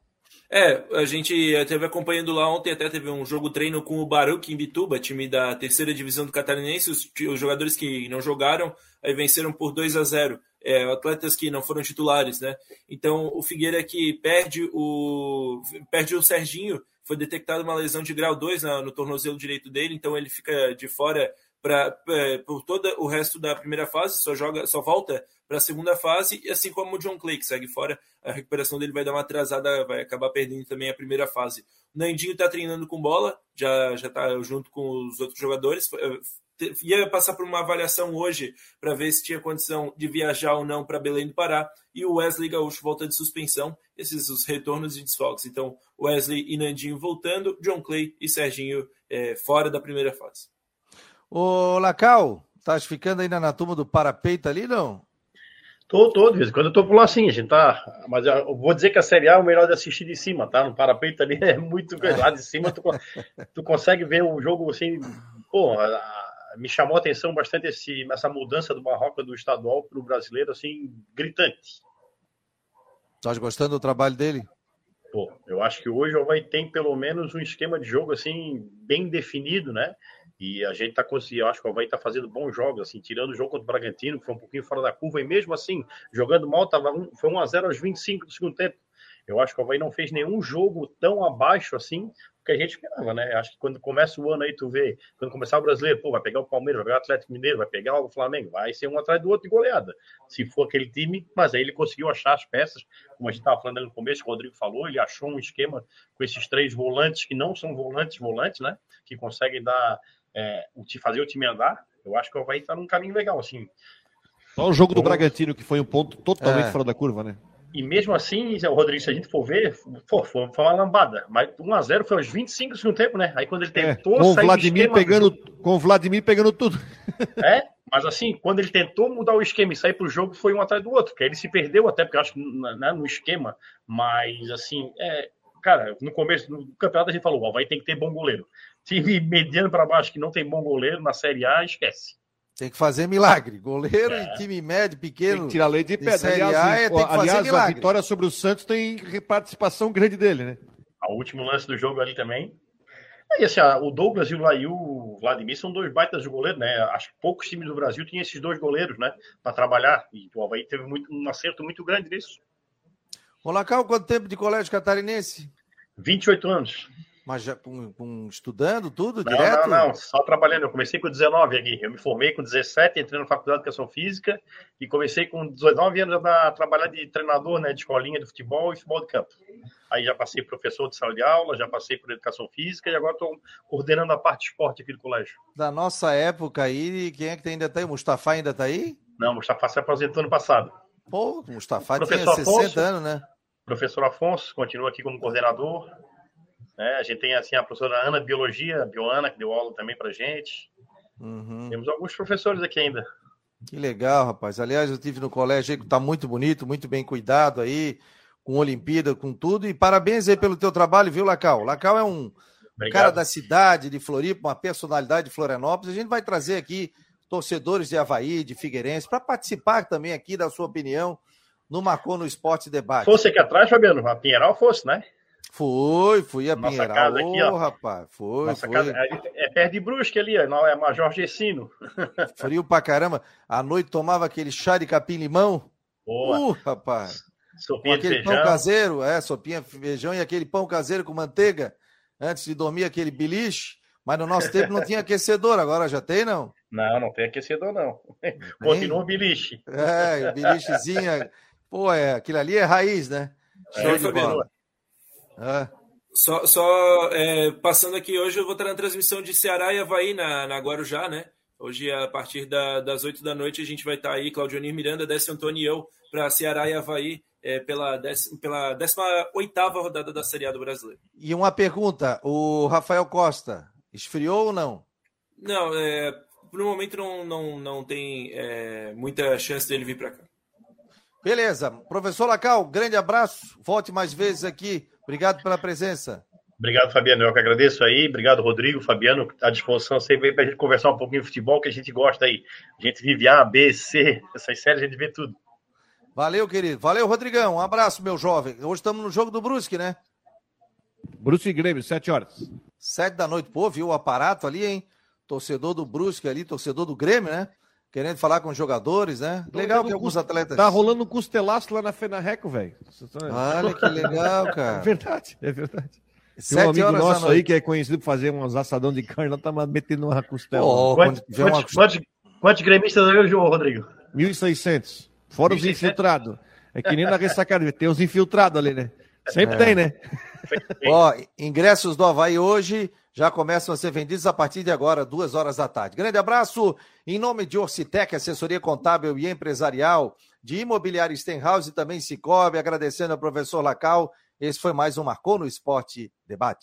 É, a gente esteve acompanhando lá ontem, até teve um jogo treino com o Baruch em Bituba, time da terceira divisão do Catarinense. Os, os jogadores que não jogaram aí venceram por 2 a 0 é, atletas que não foram titulares, né? Então o Figueira que perde o perde o Serginho, foi detectada uma lesão de grau 2 no tornozelo direito dele, então ele fica de fora para é, por todo o resto da primeira fase, só joga, só volta para a segunda fase, assim como o John Clay, que segue fora, a recuperação dele vai dar uma atrasada, vai acabar perdendo também a primeira fase. O Nandinho está treinando com bola, já já está junto com os outros jogadores, é, ia passar por uma avaliação hoje para ver se tinha condição de viajar ou não para Belém do Pará. E o Wesley Gaúcho volta de suspensão, esses os retornos e desfalques. Então, Wesley e Nandinho voltando, John Clay e Serginho é, fora da primeira fase. Ô, Lacal, tá ficando ainda na turma do parapeito ali, não? Tô, tô, de vez em quando eu tô por lá sim, a gente tá. Mas eu vou dizer que a Série A é o melhor de assistir de cima, tá? No parapeito ali é muito. [LAUGHS] Lá de cima tu, tu consegue ver o jogo assim. Pô, me chamou a atenção bastante esse, essa mudança do Marrocos do estadual para o brasileiro, assim, gritante. Estás gostando do trabalho dele? Pô, eu acho que hoje o Havaí tem pelo menos um esquema de jogo assim bem definido, né? E a gente tá conseguindo, acho que o Havaí tá fazendo bons jogos, assim, tirando o jogo contra o Bragantino, que foi um pouquinho fora da curva, e mesmo assim, jogando mal, tava um, foi 1 a 0 aos 25 do segundo tempo. Eu acho que o Havaí não fez nenhum jogo tão abaixo assim que a gente esperava, né? Acho que quando começa o ano aí, tu vê, quando começar o brasileiro, pô, vai pegar o Palmeiras, vai pegar o Atlético Mineiro, vai pegar o Flamengo, vai ser um atrás do outro de goleada. Se for aquele time, mas aí ele conseguiu achar as peças, como a gente estava falando no começo, o Rodrigo falou, ele achou um esquema com esses três volantes que não são volantes, volantes, né? Que conseguem dar, é, te fazer o time andar. Eu acho que o Havaí está num caminho legal, assim. Só o jogo do Bragantino, que foi um ponto totalmente é. fora da curva, né? E mesmo assim, Rodrigo, se a gente for ver, pô, foi, uma lambada. Mas 1x0 foi aos 25 do segundo tempo, né? Aí quando ele é, tentou é, com sair Vladimir esquema, pegando Com o Vladimir pegando tudo. [LAUGHS] É, mas assim, quando ele tentou mudar o esquema e sair pro jogo, foi um atrás do outro. Porque ele se perdeu até, porque eu acho que né, no esquema. Mas assim, é, cara, no começo do campeonato a gente falou, ó, vai ter que ter bom goleiro. Time mediano para baixo que não tem bom goleiro na Série A, esquece. Tem que fazer milagre. Goleiro é. e time médio, pequeno. Tem que tirar lei de pedra. Aliás, a, é, tem que aliás, fazer milagre. a vitória sobre o Santos tem participação grande dele, né? O último lance do jogo ali também. E assim, o Douglas e o, o Vladimir são dois baitas de goleiro, né? Acho que poucos times do Brasil tinham esses dois goleiros, né? Para trabalhar. E o Havaí teve muito, um acerto muito grande nisso. Olá, Cal, quanto tempo de colégio catarinense? 28 anos. Mas já com, com, estudando tudo não, direto? Não, não, só trabalhando. Eu comecei com 19 aqui. Eu me formei com 17, entrei na Faculdade de Educação Física e comecei com 19 anos a trabalhar de treinador, né, de escolinha de futebol e futebol de campo. Aí já passei professor de sala de aula, já passei por Educação Física e agora estou coordenando a parte de esporte aqui do colégio. Da nossa época aí, quem é que ainda está aí? O Mustafa ainda está aí? Não, o Mustafa se aposentou ano passado. Pô, o Mustafa tinha 60 Afonso, anos, né? Professor Afonso continua aqui como coordenador. Né? A gente tem assim a professora Ana de Biologia, Bioana, que deu aula também para gente. Uhum. Temos alguns professores aqui ainda. Que legal, rapaz. Aliás, eu tive no colégio que está muito bonito, muito bem cuidado aí, com Olimpíada, com tudo. E parabéns aí pelo teu trabalho, viu, Lacal? Lacal é um Obrigado. cara da cidade de Floripa, uma personalidade de Florianópolis. A gente vai trazer aqui torcedores de Havaí, de Figueirense, para participar também aqui da sua opinião no Marcou no Esporte Debate. Fosse aqui atrás, Fabiano, a Pinheiral fosse, né? Foi, fui a Nossa Pinheiral. Casa aqui, ó. rapaz, foi, Nossa foi. Casa é, é perto de Brusque ali, ó, é Major Gessino. [LAUGHS] Frio pra caramba. À noite tomava aquele chá de capim-limão. Boa. Uh, rapaz. Sopinha com aquele de pão caseiro, é, sopinha feijão e aquele pão caseiro com manteiga. Antes de dormir, aquele beliche. Mas no nosso tempo não tinha aquecedor, agora já tem, não? Não, não tem aquecedor, não. Continua o beliche. É, o bilichezinho. [LAUGHS] Pô, é, aquilo ali é raiz, né? Show é, de bola. Só, só é, passando aqui hoje, eu vou estar na transmissão de Ceará e Havaí na, na Guarujá, né? Hoje, a partir da, das 8 da noite, a gente vai estar aí, Claudionir Miranda, Décio Antônio e eu, para Ceará e Havaí, é, pela, décima, pela 18 rodada da Série A do Brasileiro. E uma pergunta: o Rafael Costa, esfriou ou não? Não, é, no momento não, não, não tem é, muita chance dele vir para cá. Beleza. Professor Lacal, grande abraço. Volte mais vezes aqui Obrigado pela presença. Obrigado, Fabiano. Eu que agradeço aí. Obrigado, Rodrigo, Fabiano, à disposição sempre para a gente conversar um pouquinho de futebol, que a gente gosta aí. A gente vive A, B, C, essas séries a gente vê tudo. Valeu, querido. Valeu, Rodrigão. Um abraço, meu jovem. Hoje estamos no jogo do Brusque, né? Brusque e Grêmio, sete horas. Sete da noite. Pô, viu o aparato ali, hein? Torcedor do Brusque ali, torcedor do Grêmio, né? Querendo falar com os jogadores, né? Legal que alguns atletas. Tá rolando um costelaço lá na Fenarreco, velho. Olha que legal, [LAUGHS] cara. É verdade, é verdade. Tem um amigo nosso aí que é conhecido por fazer uns assadão de carne, tá metendo uma costela. Oh, quantos, quantos, quantos, quantos gremistas aí, João Rodrigo? 1.600. Fora 1. os infiltrados. É que nem na ressacada, tem uns infiltrados ali, né? Sempre é. tem, né? Ó, ingressos do Havaí hoje já começam a ser vendidos a partir de agora, duas horas da tarde. Grande abraço em nome de Orcitec, assessoria contábil e empresarial, de Imobiliário Stenhouse e também Cicobi, agradecendo ao professor Lacal. Esse foi mais um Marcou no Esporte Debate.